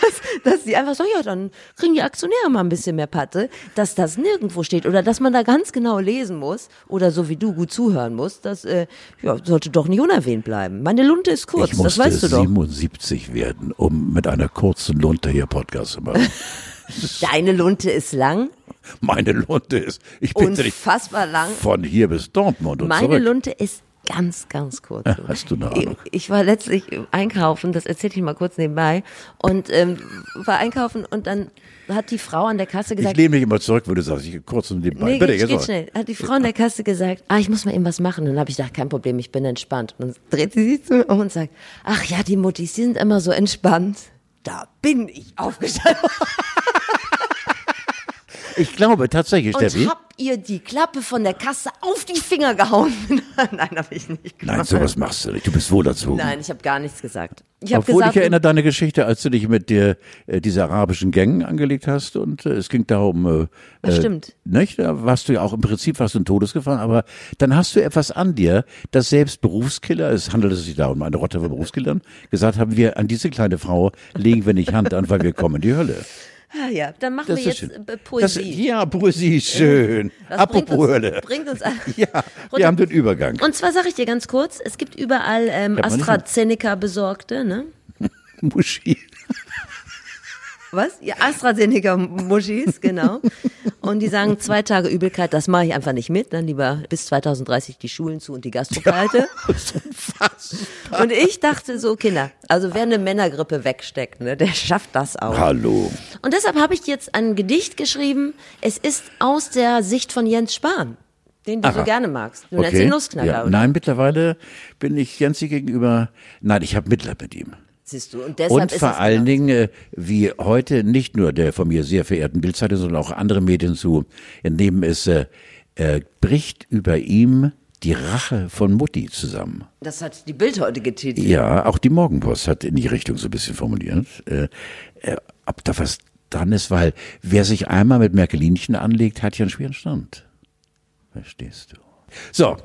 Dass, dass sie einfach so, ja, dann kriegen die Aktionäre mal ein bisschen mehr Patte, dass das nirgendwo steht oder dass man da ganz genau lesen muss oder so wie du gut zuhören muss, das äh, ja, sollte doch nicht unerwähnt bleiben. Meine Lunte ist kurz, ich das weißt du doch. 77 werden, um mit einer kurzen Lunte hier Podcast zu machen. Deine Lunte ist lang. Meine Lunte ist, ich bin unfassbar lang. Von hier bis Dortmund und Meine zurück. Lunte ist ganz, ganz kurz. Hast du eine Ahnung? Ich, ich war letztlich einkaufen, das erzähle ich mal kurz nebenbei, und ähm, war einkaufen und dann hat die Frau an der Kasse gesagt. Ich lehne mich immer zurück, du sagst, ich kurz und nebenbei. Nee, Bitte, geht, geht schnell. Hat die Frau an der Kasse gesagt, ah, ich muss mal eben was machen. Und dann habe ich gesagt, kein Problem, ich bin entspannt. Und dann dreht sie sich zu mir um und sagt, ach ja, die Muttis, die sind immer so entspannt. Da bin ich aufgestanden. Ich glaube tatsächlich, Und Steffi. habt ihr die Klappe von der Kasse auf die Finger gehauen? Nein, habe ich nicht gemacht. Nein, sowas machst du nicht. Du bist wohlerzogen. Nein, ich habe gar nichts gesagt. Ich habe Obwohl gesagt, ich erinnere deine Geschichte, als du dich mit der, äh, dieser arabischen Gang angelegt hast und äh, es ging darum, äh, Das äh, stimmt. Nicht? Da warst du ja auch im Prinzip du in Todesgefahr, aber dann hast du etwas an dir, dass selbst Berufskiller, es handelt sich da um eine Rotte von Berufskillern, gesagt haben, wir an diese kleine Frau legen wir nicht Hand an, weil wir kommen in die Hölle. Ah, ja, dann machen Das wir jetzt schön. äh, Das, Poesie. ja, Poesie, schön. Das Apropos bringt uns, Hölle. Bringt uns an. Ja, wir haben den Übergang. Und zwar sage ich dir ganz kurz, es gibt überall ähm, AstraZeneca-Besorgte, ne? Muschi. Was? Ja, AstraZeneca-Muschis, genau. Und die sagen, zwei Tage Übelkeit, das mache ich einfach nicht mit. Dann lieber bis 2030 die Schulen zu und die Gastrokalte. Und ich dachte so, Kinder, also wer eine Männergrippe wegsteckt, ne, der schafft das auch. Hallo. Und deshalb habe ich jetzt ein Gedicht geschrieben. Es ist aus der Sicht von Jens Spahn, den du Aha. so gerne magst. Du nennst ihn Nussknacker. Ja, oder? nein, mittlerweile bin ich Jensi gegenüber, nein, ich habe Mitleid mit ihm. Siehst du. Und deshalb Und ist vor allen genau. Dingen, äh, wie heute nicht nur der von mir sehr verehrten Bildzeitung, sondern auch andere Medien zu entnehmen ist, äh, äh, bricht über ihm die Rache von Mutti zusammen. Das hat die Bild heute getitelt. Ja, auch die Morgenpost hat in die Richtung so ein bisschen formuliert. Äh, äh, ob da was dran ist, weil wer sich einmal mit Merkelinchen anlegt, hat ja einen schweren Stand. Verstehst du? So,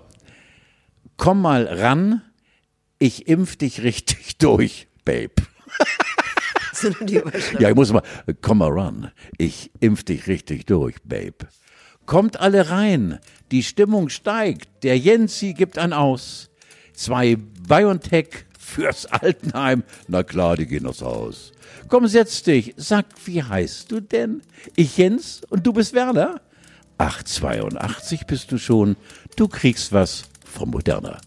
komm mal ran, ich impf dich richtig durch, Babe. Sind die. Ja, ich muss mal, komm mal ran, ich impf dich richtig durch, Babe. Kommt alle rein, die Stimmung steigt, der Jensi gibt ein Aus. Zwei BioNTech fürs Altenheim, na klar, die gehen aufs Haus. Komm, setz dich, sag, wie heißt du denn? Ich Jens und du bist Werner? Ach, 82 bist du schon, du kriegst was vom Moderner.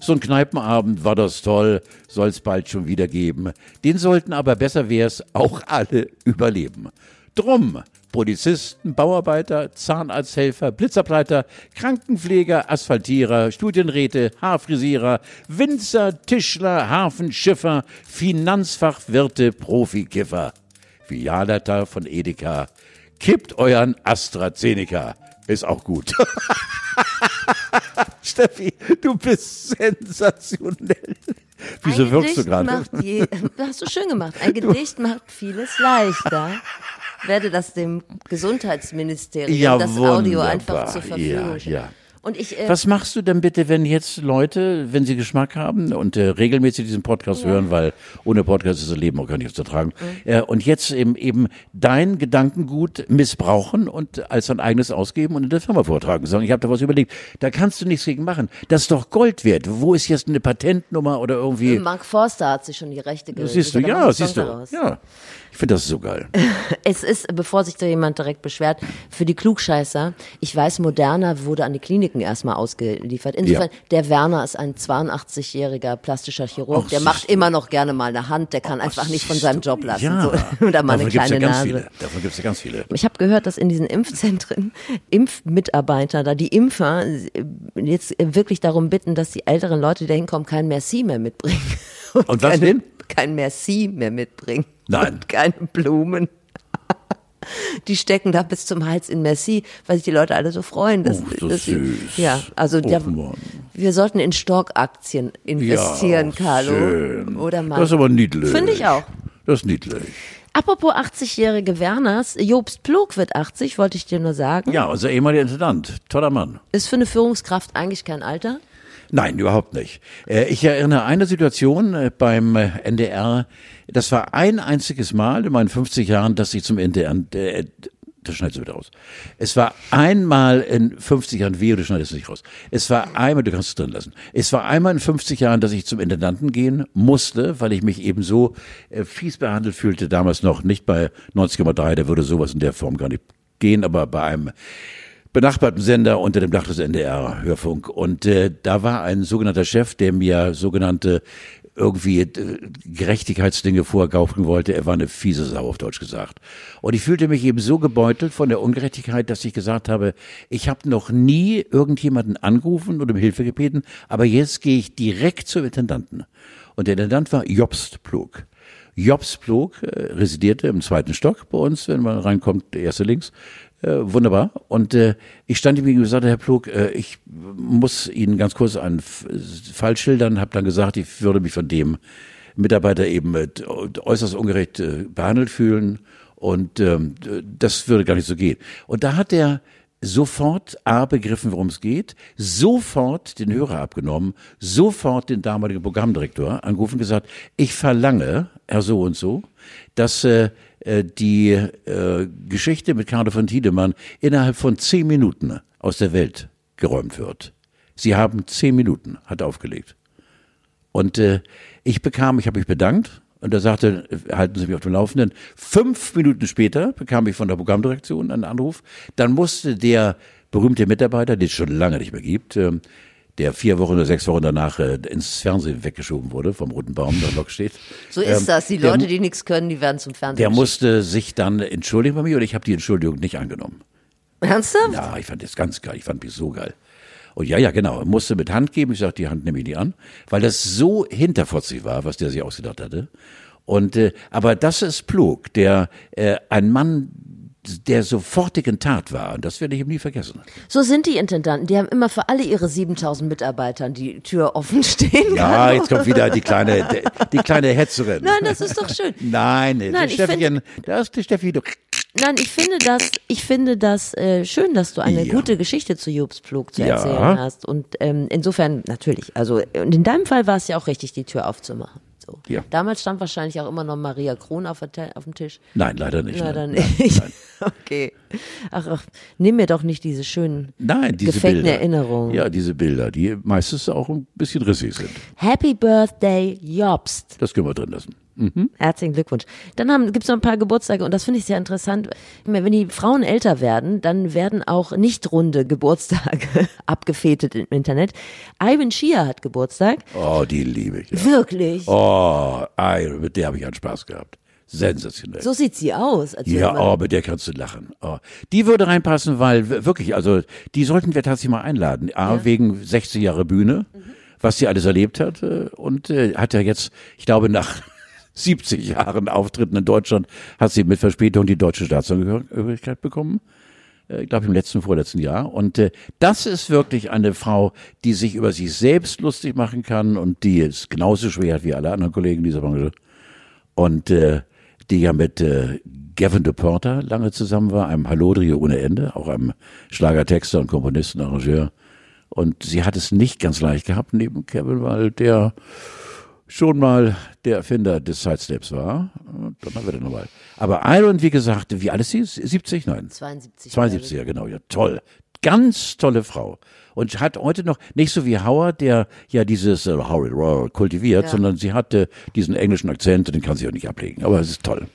So ein Kneipenabend war das toll, soll's bald schon wieder geben. Den sollten aber besser wär's auch alle überleben. Drum, Polizisten, Bauarbeiter, Zahnarzthelfer, Blitzableiter, Krankenpfleger, Asphaltierer, Studienräte, Haarfrisierer, Winzer, Tischler, Hafenschiffer, Finanzfachwirte, Profikiffer, Filialleiter von Edeka, kippt euren AstraZeneca. Ist auch gut. Steffi, du bist sensationell. Wieso Ein wirkst du Gedicht gerade? Macht je, hast du schön gemacht. Ein Gedicht macht vieles leichter. Werde das dem Gesundheitsministerium Ja, das Audio wunderbar. einfach zur Verfügung Ja, stellen. ja. Und ich, äh, Was machst du denn bitte, wenn jetzt Leute, wenn sie Geschmack haben und äh, regelmäßig diesen Podcast hören, weil ohne Podcast ist das Leben auch gar nicht zu ertragen, Mhm. äh, und jetzt eben, eben dein Gedankengut missbrauchen und als sein eigenes ausgeben und in der Firma vortragen, sagen, ich habe da was überlegt. Da kannst du nichts gegen machen. Das ist doch Gold wert. Wo ist jetzt eine Patentnummer oder irgendwie? Mark Forster hat sich schon die Rechte ge Siehst du, ja, siehst du. Daraus. Ja. Ich finde das so geil. Es ist, bevor sich da jemand direkt beschwert, für die Klugscheißer, ich weiß, Moderna wurde an die Kliniken erstmal ausgeliefert. Insofern, Ja. der Werner ist ein 82-jähriger plastischer Chirurg, Ach, der macht du. immer noch gerne mal eine Hand, der kann einfach nicht von seinem. Job lassen. Ja. So. Oder mal eine Davon gibt's kleine ja ganz Nase. viele. Davon gibt es ja ganz viele. Ich habe gehört, dass in diesen Impfzentren Impfmitarbeiter, da die Impfer jetzt wirklich darum bitten, dass die älteren Leute, die da hinkommen, kein Merci mehr mitbringen. Und was keine, denn? Kein Merci mehr mitbringen. Nein. Und keine Blumen. Die stecken da bis zum Hals in Merci, weil sich die Leute alle so freuen. Dass, Oh, so dass sie, süß. Ja, also der, wir sollten in Storkaktien investieren, ja, Carlo. Schön. Oder mal. Das ist aber niedlich. Finde ich auch. Das ist niedlich. Apropos 80-jährige Werners, Jobst Plog wird 80, wollte ich dir nur sagen. Ja, unser ehemaliger Intendant. Toller Mann. Ist für eine Führungskraft eigentlich kein Alter. Nein, überhaupt nicht. Äh, Ich erinnere eine Situation äh, beim äh, NDR. Das war ein einziges Mal in meinen 50 Jahren, dass ich zum NDR, äh, das schneidest du wieder raus. Es war einmal in 50 Jahren, wehe, du schneidest es nicht raus. Es war einmal, du kannst es drin lassen. Es war einmal in 50 Jahren, dass ich zum Intendanten gehen musste, weil ich mich eben so fies behandelt fühlte, damals noch, nicht bei 90,3, da würde sowas in der Form gar nicht gehen, aber bei einem benachbarten Sender unter dem Dach des NDR Hörfunk. Und äh, da war ein sogenannter Chef, der mir sogenannte irgendwie äh, Gerechtigkeitsdinge vorgaukeln wollte. Er war eine fiese Sau, auf Deutsch gesagt. Und ich fühlte mich eben so gebeutelt von der Ungerechtigkeit, dass ich gesagt habe, ich habe noch nie irgendjemanden angerufen und um Hilfe gebeten, aber jetzt gehe ich direkt zum Intendanten. Und der Intendant war Jobst Plug. Jobs Plog äh, residierte im zweiten Stock bei uns, wenn man reinkommt, der erste links. Äh, wunderbar. Und äh, ich stand ihm gegenüber und sagte, Herr Plog, äh, ich muss Ihnen ganz kurz einen Fall schildern, habe dann gesagt, ich würde mich von dem Mitarbeiter eben äh, äußerst ungerecht äh, behandelt fühlen und ähm, das würde gar nicht so gehen. Und da hat er sofort A begriffen, worum es geht, sofort den Hörer abgenommen, sofort den damaligen Programmdirektor angerufen und gesagt, ich verlange, Herr so und so, dass äh, die äh, Geschichte mit Carlo von Tiedemann innerhalb von zehn Minuten aus der Welt geräumt wird. Sie haben zehn Minuten, hat aufgelegt. Und äh, ich bekam, ich habe mich bedankt und er sagte, äh, halten Sie mich auf dem Laufenden. Fünf Minuten später bekam ich von der Programmdirektion einen Anruf. Dann musste der berühmte Mitarbeiter, den es schon lange nicht mehr gibt, ähm, der vier Wochen oder sechs Wochen danach äh, ins Fernsehen weggeschoben wurde, vom Roten Baum, der Lok steht. So ist ähm, das. Die der Leute, mu- die nichts können, die werden zum Fernsehen. Der geschickt. musste sich dann entschuldigen bei mir und ich habe die Entschuldigung nicht angenommen. Ernsthaft? Ja, ich fand das ganz geil. Ich fand mich so geil. Und ja, ja, genau. Er musste mit Hand geben. Ich sagte, die Hand nehme ich nicht an, weil das so hinterfotzig war, was der sich ausgedacht hatte. Und äh, aber das ist Plug, der äh, ein Mann, der sofortig in Tat war. Und das werde ich ihm nie vergessen. So sind die Intendanten. Die haben immer für alle ihre 7000 Mitarbeitern die Tür offen stehen. Ja, jetzt kommt wieder die kleine, die kleine Hetzerin. Nein, das ist doch schön. Nein, Nein, das ich Steffichen, das ist die Steffi. Du, Nein, ich finde das, ich finde das äh, schön, dass du eine Ja. gute Geschichte zu Jobs Plug zu Ja. erzählen hast. Und ähm, insofern natürlich. Also und in deinem Fall war es ja auch richtig, die Tür aufzumachen. So. Ja. Damals stand wahrscheinlich auch immer noch Maria Kron auf, auf dem Tisch. nein, leider nicht. Leider nein. nicht. Okay. Ach, ach, nimm mir doch nicht diese schönen Nein, diese gefakten Bilder. Erinnerungen. Ja, diese Bilder, die meistens auch ein bisschen rissig sind. Happy Birthday, Jobst. Das können wir drin lassen. Herzlichen Glückwunsch. Dann haben, gibt's noch ein paar Geburtstage und das finde ich sehr interessant. Wenn die Frauen älter werden, dann werden auch nicht runde Geburtstage abgefetet im Internet. Ivan Shia hat Geburtstag. Oh, die liebe ich. Ja. Wirklich. Oh, ei, mit der habe ich einen Spaß gehabt. Sensationell. So sieht sie aus. Erzähl ja, oh, mit der kannst du lachen. Oh. Die würde reinpassen, weil wirklich, also die sollten wir tatsächlich mal einladen. A, wegen 60 Jahre Bühne, was sie alles erlebt hat äh, und äh, hat ja jetzt, ich glaube, nach 70 Jahren Auftritten in Deutschland hat sie mit Verspätung die deutsche Staatsangehörigkeit bekommen. Äh, Ich glaube im letzten, vorletzten Jahr. Und äh, das ist wirklich eine Frau, die sich über sich selbst lustig machen kann und die es genauso schwer hat wie alle anderen Kollegen dieser Branche. Und äh, die ja mit äh, Gavin de Porter lange zusammen war, einem Hallodrio ohne Ende, auch einem Schlagertexter und Komponisten, Arrangeur. Und sie hat es nicht ganz leicht gehabt neben Kevin, weil der schon mal der Erfinder des Sidesteps war. Dann haben wir den nochmal. Aber Iron, wie gesagt, wie alles sie? 70? Nein. 72. 72, ja genau, ja toll. Ganz tolle Frau. Und hat heute noch, nicht so wie Howard, der ja dieses äh, Howard Royal kultiviert, Ja. sondern sie hatte diesen englischen Akzent, den kann sie auch nicht ablegen. Aber es ist toll.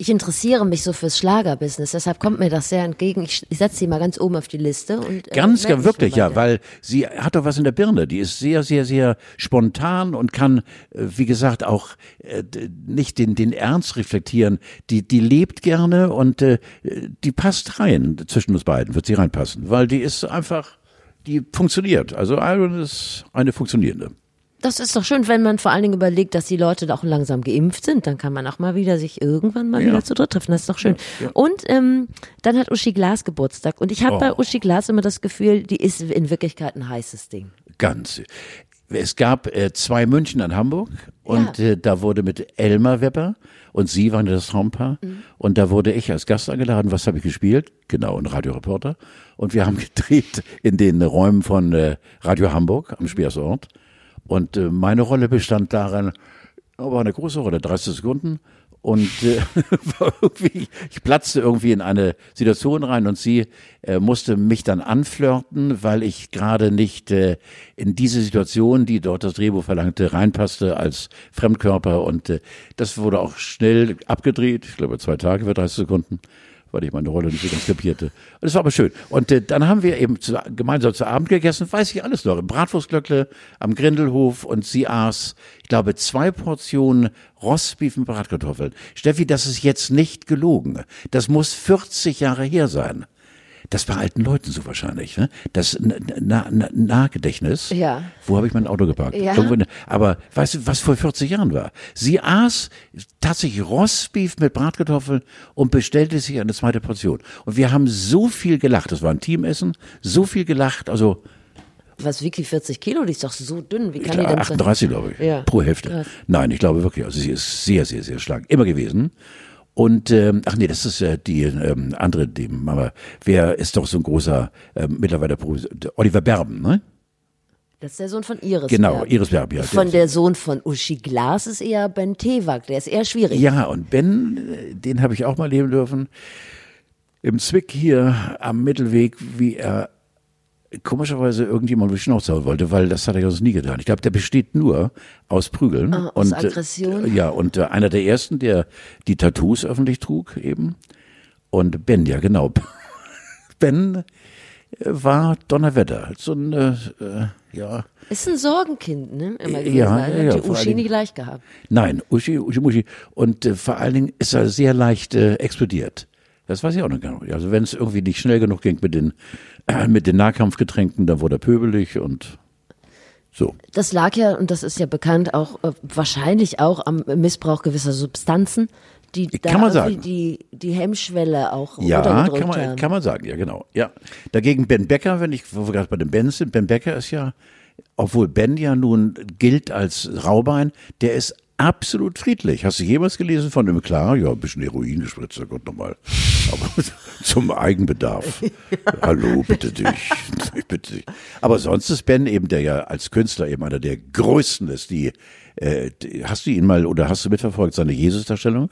Ich interessiere mich so fürs Schlagerbusiness, deshalb kommt mir das sehr entgegen. Ich, ich setze sie mal ganz oben auf die Liste und äh, Ganz, ganz wirklich, ja, weil sie hat doch was in der Birne. Die ist sehr, sehr, sehr spontan und kann, äh, wie gesagt, auch äh, nicht den, den Ernst reflektieren. Die, die lebt gerne und äh, die passt rein. Zwischen uns beiden wird sie reinpassen, weil die ist einfach, die funktioniert. Also Iron ist eine funktionierende. Das ist doch schön, wenn man vor allen Dingen überlegt, dass die Leute da auch langsam geimpft sind. Dann kann man auch mal wieder sich irgendwann mal Ja. wieder zu dritt treffen. Das ist doch schön. Und ähm, dann hat Uschi Glas Geburtstag. Und ich habe Oh. bei Uschi Glas immer das Gefühl, die ist in Wirklichkeit ein heißes Ding. Ganz. Es gab äh, zwei München an Hamburg und äh, da wurde mit Elmar Wepper und sie waren das Traumpaar und da wurde ich als Gast eingeladen. Was habe ich gespielt? Genau, ein Radioreporter. Und wir haben gedreht in den Räumen von äh, Radio Hamburg am Speersort. Und äh, meine Rolle bestand darin, war eine große Rolle, 30 Sekunden. Und äh, war irgendwie, ich platzte irgendwie in eine Situation rein und sie äh, musste mich dann anflirten, weil ich gerade nicht äh, in diese Situation, die dort das Drehbuch verlangte, reinpasste als Fremdkörper. Und äh, das wurde auch schnell abgedreht, ich glaube zwei Tage für 30 Sekunden weil ich meine Rolle nicht so ganz kapierte. Und es war aber schön. Und äh, dann haben wir eben zu, gemeinsam zu Abend gegessen, weiß ich alles noch, im Bratwurstglöckle am Grindelhof und sie aß, ich glaube, zwei Portionen Rostbeef mit Bratkartoffeln. Steffi, das ist jetzt nicht gelogen. Das muss 40 Jahre her sein. Das bei alten Leuten so wahrscheinlich, ne? Das Na- Na- Na- Nahgedächtnis. Ja. Wo habe ich mein Auto geparkt? Ja. In, aber weißt du, was vor 40 Jahren war? Sie aß tatsächlich Rostbeef mit Bratkartoffeln und bestellte sich eine zweite Portion. Und wir haben so viel gelacht. Das war ein Teamessen. So viel gelacht. Also Was Vicky 40 Kilo, die ist doch so dünn. Wie kann die klar, denn 38, glaube ich. Ja. Pro Hälfte. Krass. Nein, ich glaube wirklich. Also sie ist sehr, sehr, sehr schlank. Immer gewesen. Und ähm, ach nee, das ist äh, die ähm, andere, die Mama. Wer ist doch so ein großer äh, mittlerweile Oliver Berben, ne? Das ist der Sohn von Iris. Genau, Berben. Iris Berben, ja. Von der Sohn von Uschi Glas ist eher Ben Tewak. Der ist eher schwierig. Ja, und Ben, äh, den habe ich auch mal leben dürfen. Im Zwick hier am Mittelweg, wie er komischerweise irgendjemand die Schnauze hauen wollte, weil das hat er sonst nie getan. Ich glaube, der besteht nur aus Prügeln. Ah, aus und, äh, Aggression? ja, und äh, einer der ersten, der die Tattoos öffentlich trug eben. Und Ben, ja genau. Ben äh, war Donnerwetter. So ein, äh, äh, ja, Ist ein Sorgenkind, ne? Immer Ja, gewesen. ja, Hat ja, die vor Uschi nie gleich gehabt. Nein, Uschi, Uschi, Muschi. Und äh, vor allen Dingen ist er sehr leicht äh, explodiert. Das weiß ich auch noch gar nicht. Also wenn es irgendwie nicht schnell genug ging mit den, äh, mit den Nahkampfgetränken, dann wurde er pöbelig und so. Das lag ja, und das ist ja bekannt, auch äh, wahrscheinlich auch am Missbrauch gewisser Substanzen, die da Kann man sagen. die, die Hemmschwelle auch Ja, kann man, haben. kann man sagen, ja genau. Ja. Dagegen Ben Becker, wenn ich, wo wir gerade bei den Bens sind, Ben Becker ist ja, obwohl Ben ja nun gilt als Raubein, der ist absolut friedlich. Hast du jemals gelesen von dem? Klar, ja, ein bisschen Heroin gespritzt, oh Gott nochmal. Aber zum Eigenbedarf. Hallo, bitte dich. Ich bitte dich. Aber sonst ist Ben eben, der ja als Künstler eben einer der größten ist, die, äh, die hast du ihn mal oder hast du mitverfolgt, seine Jesus-Darstellung?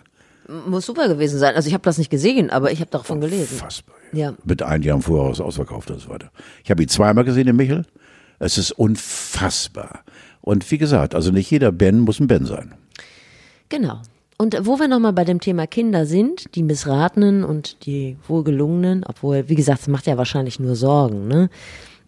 Muss super gewesen sein. Also ich habe das nicht gesehen, aber ich habe davon gelesen. Fassbar. Ja. Mit ein Jahr im Voraus ausverkauft und so weiter. Ich habe ihn zweimal gesehen in Michel. Es ist unfassbar. Und wie gesagt, also nicht jeder Ben muss ein Ben sein. Genau. Und wo wir nochmal bei dem Thema Kinder sind, die Missratenen und die Wohlgelungenen, obwohl, wie gesagt, es macht ja wahrscheinlich nur Sorgen, ne?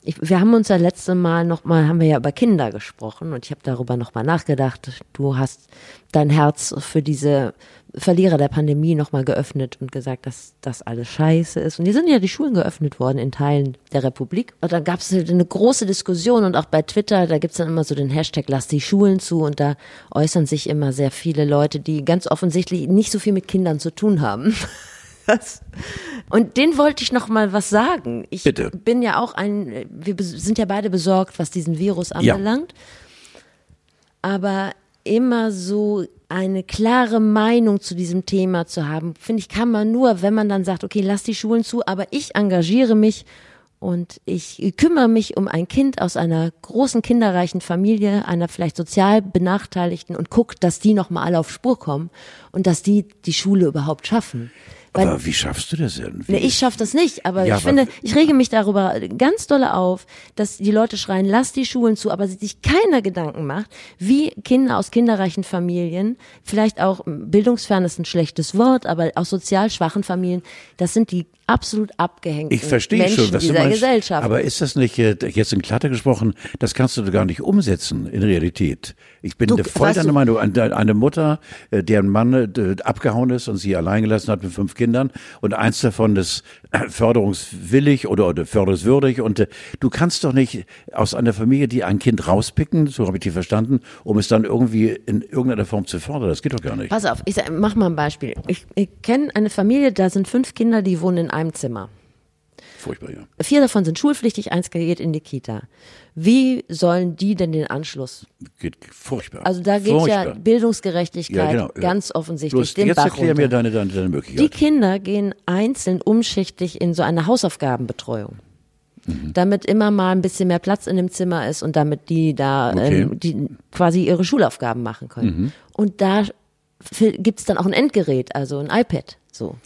Ich, wir haben uns ja letzte Mal nochmal, haben wir ja über Kinder gesprochen und ich habe darüber nochmal nachgedacht. Du hast dein Herz für diese Verlierer der Pandemie nochmal geöffnet und gesagt, dass das alles scheiße ist. Und hier sind ja die Schulen geöffnet worden in Teilen der Republik. Und dann gab es eine große Diskussion und auch bei Twitter, da gibt's dann immer so den Hashtag Lass die Schulen zu und da äußern sich immer sehr viele Leute, die ganz offensichtlich nicht so viel mit Kindern zu tun haben. Das. Und den wollte ich noch mal was sagen. Ich Bitte. bin ja auch ein, wir sind ja beide besorgt, was diesen Virus Ja. anbelangt. Aber immer so eine klare Meinung zu diesem Thema zu haben, finde ich, kann man nur, wenn man dann sagt, okay, lass die Schulen zu, aber ich engagiere mich und ich kümmere mich um ein Kind aus einer großen kinderreichen Familie, einer vielleicht sozial benachteiligten und gucke, dass die noch mal alle auf Spur kommen und dass die die Schule überhaupt schaffen. Aber wie schaffst du das denn? Ne, ich schaff das nicht, aber ja, ich finde, ich rege mich darüber ganz dolle auf, dass die Leute schreien, lass die Schulen zu, aber sich keiner Gedanken macht, wie Kinder aus kinderreichen Familien, vielleicht auch bildungsfern ist ein schlechtes Wort, aber aus sozial schwachen Familien, das sind die absolut abgehängten ich verstehe Menschen schon, was dieser du meinst, Gesellschaft. Aber ist das nicht, äh, jetzt in Klatte gesprochen, das kannst du gar nicht umsetzen in Realität. Ich bin Du, voll deiner Meinung, eine Mutter, äh, deren Mann äh, abgehauen ist und sie allein gelassen hat mit fünf Kindern und eins davon ist förderungswillig oder, oder förderungswürdig und du kannst doch nicht aus einer Familie, die ein Kind rauspicken, so habe ich die verstanden, um es dann irgendwie in irgendeiner Form zu fördern. Das geht doch gar nicht. Pass auf, ich sag, mach mal ein Beispiel. Ich, ich kenne eine Familie, da sind fünf Kinder, die wohnen in einem Zimmer. Furchtbar, ja. Vier davon sind schulpflichtig, eins geht in die Kita. Wie sollen die denn den Anschluss? Geht furchtbar. Also da geht ja. Bildungsgerechtigkeit Ja, genau, ja. ganz offensichtlich Bloß den jetzt Bach erklär mir deine, deine, deine Die Möglichkeit. Kinder gehen einzeln umschichtig in so eine Hausaufgabenbetreuung. Mhm. Damit immer mal ein bisschen mehr Platz in dem Zimmer ist und damit die da Okay. Mhm. ähm, die quasi ihre Schulaufgaben machen können. Und da fi- gibt's dann auch ein Endgerät, also ein iPad. So.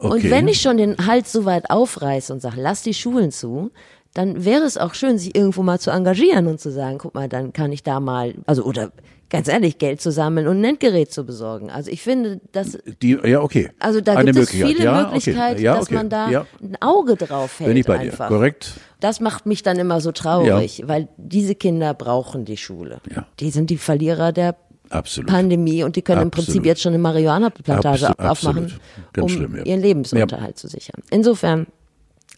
Und wenn ich schon den Hals so weit aufreiße und sage, lass die Schulen zu, dann wäre es auch schön, sich irgendwo mal zu engagieren und zu sagen, guck mal, dann kann ich da mal, also oder ganz ehrlich, Geld zu sammeln und ein Endgerät zu besorgen. Also ich finde, dass Die, ja, okay. also da Eine gibt es viele ja, Möglichkeiten, okay. ja, dass okay. man da Ja, ein Auge drauf hält bin ich bei dir. einfach. Korrekt. Das macht mich dann immer so traurig, weil diese Kinder brauchen die Schule. Ja. Die sind die Verlierer der Absolut. Pandemie und die können im Prinzip Absolut. jetzt schon eine Marihuana-Plantage Absolut, aufmachen, absolut. Um schlimm, ja. ihren Lebensunterhalt zu sichern. Insofern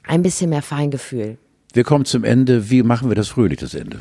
ein bisschen mehr Feingefühl. Wir kommen zum Ende. Wie machen wir das fröhlich, das Ende?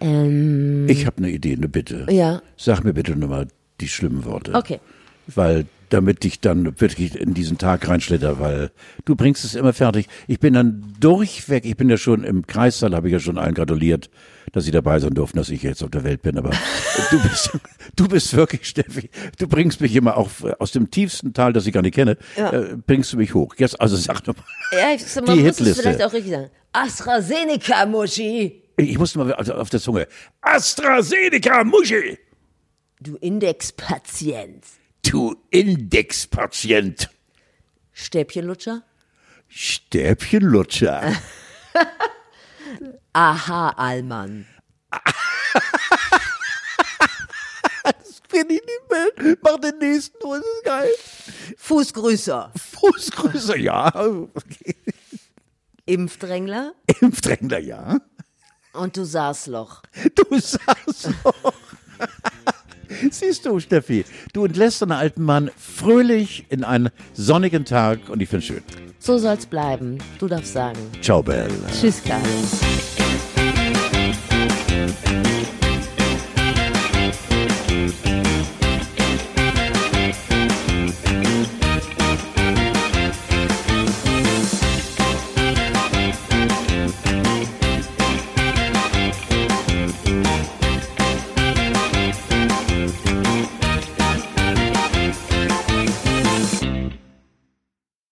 Ähm, Ich habe eine Idee, eine Bitte. Ja. Sag mir bitte nochmal die schlimmen Worte. Okay. Weil, damit ich dann wirklich in diesen Tag reinschlitter, weil du bringst es immer fertig. Ich bin dann durchweg, ich bin ja schon im Kreissaal, habe ich ja schon allen gratuliert, dass sie dabei sein durften, dass ich jetzt auf der Welt bin. Aber du bist, du bist wirklich, Steffi, du bringst mich immer auch aus dem tiefsten Tal, das ich gar nicht kenne, äh, bringst du mich hoch. Jetzt, also sag doch mal. Ja, ich, man Die muss es Hitliste. vielleicht auch richtig sagen. AstraZeneca, Muschi. Ich musste mal also auf der Zunge. AstraZeneca, Muschi! Du Indexpatient. Du Indexpatient. Stäbchenlutscher. Stäbchenlutscher. Aha, Allmann. Wenn ich nicht mehr, mach den nächsten, oh, das ist geil. Fußgrüßer. Fußgröße, ja. Okay. Impfdrängler. Impfdrängler, ja. Und du Saßloch. Du sagst doch. Siehst du, Steffi, du entlässt einen alten Mann fröhlich in einen sonnigen Tag und ich find's schön. So soll's bleiben. Du darfst sagen. Ciao, Belle. Tschüss, Carlos.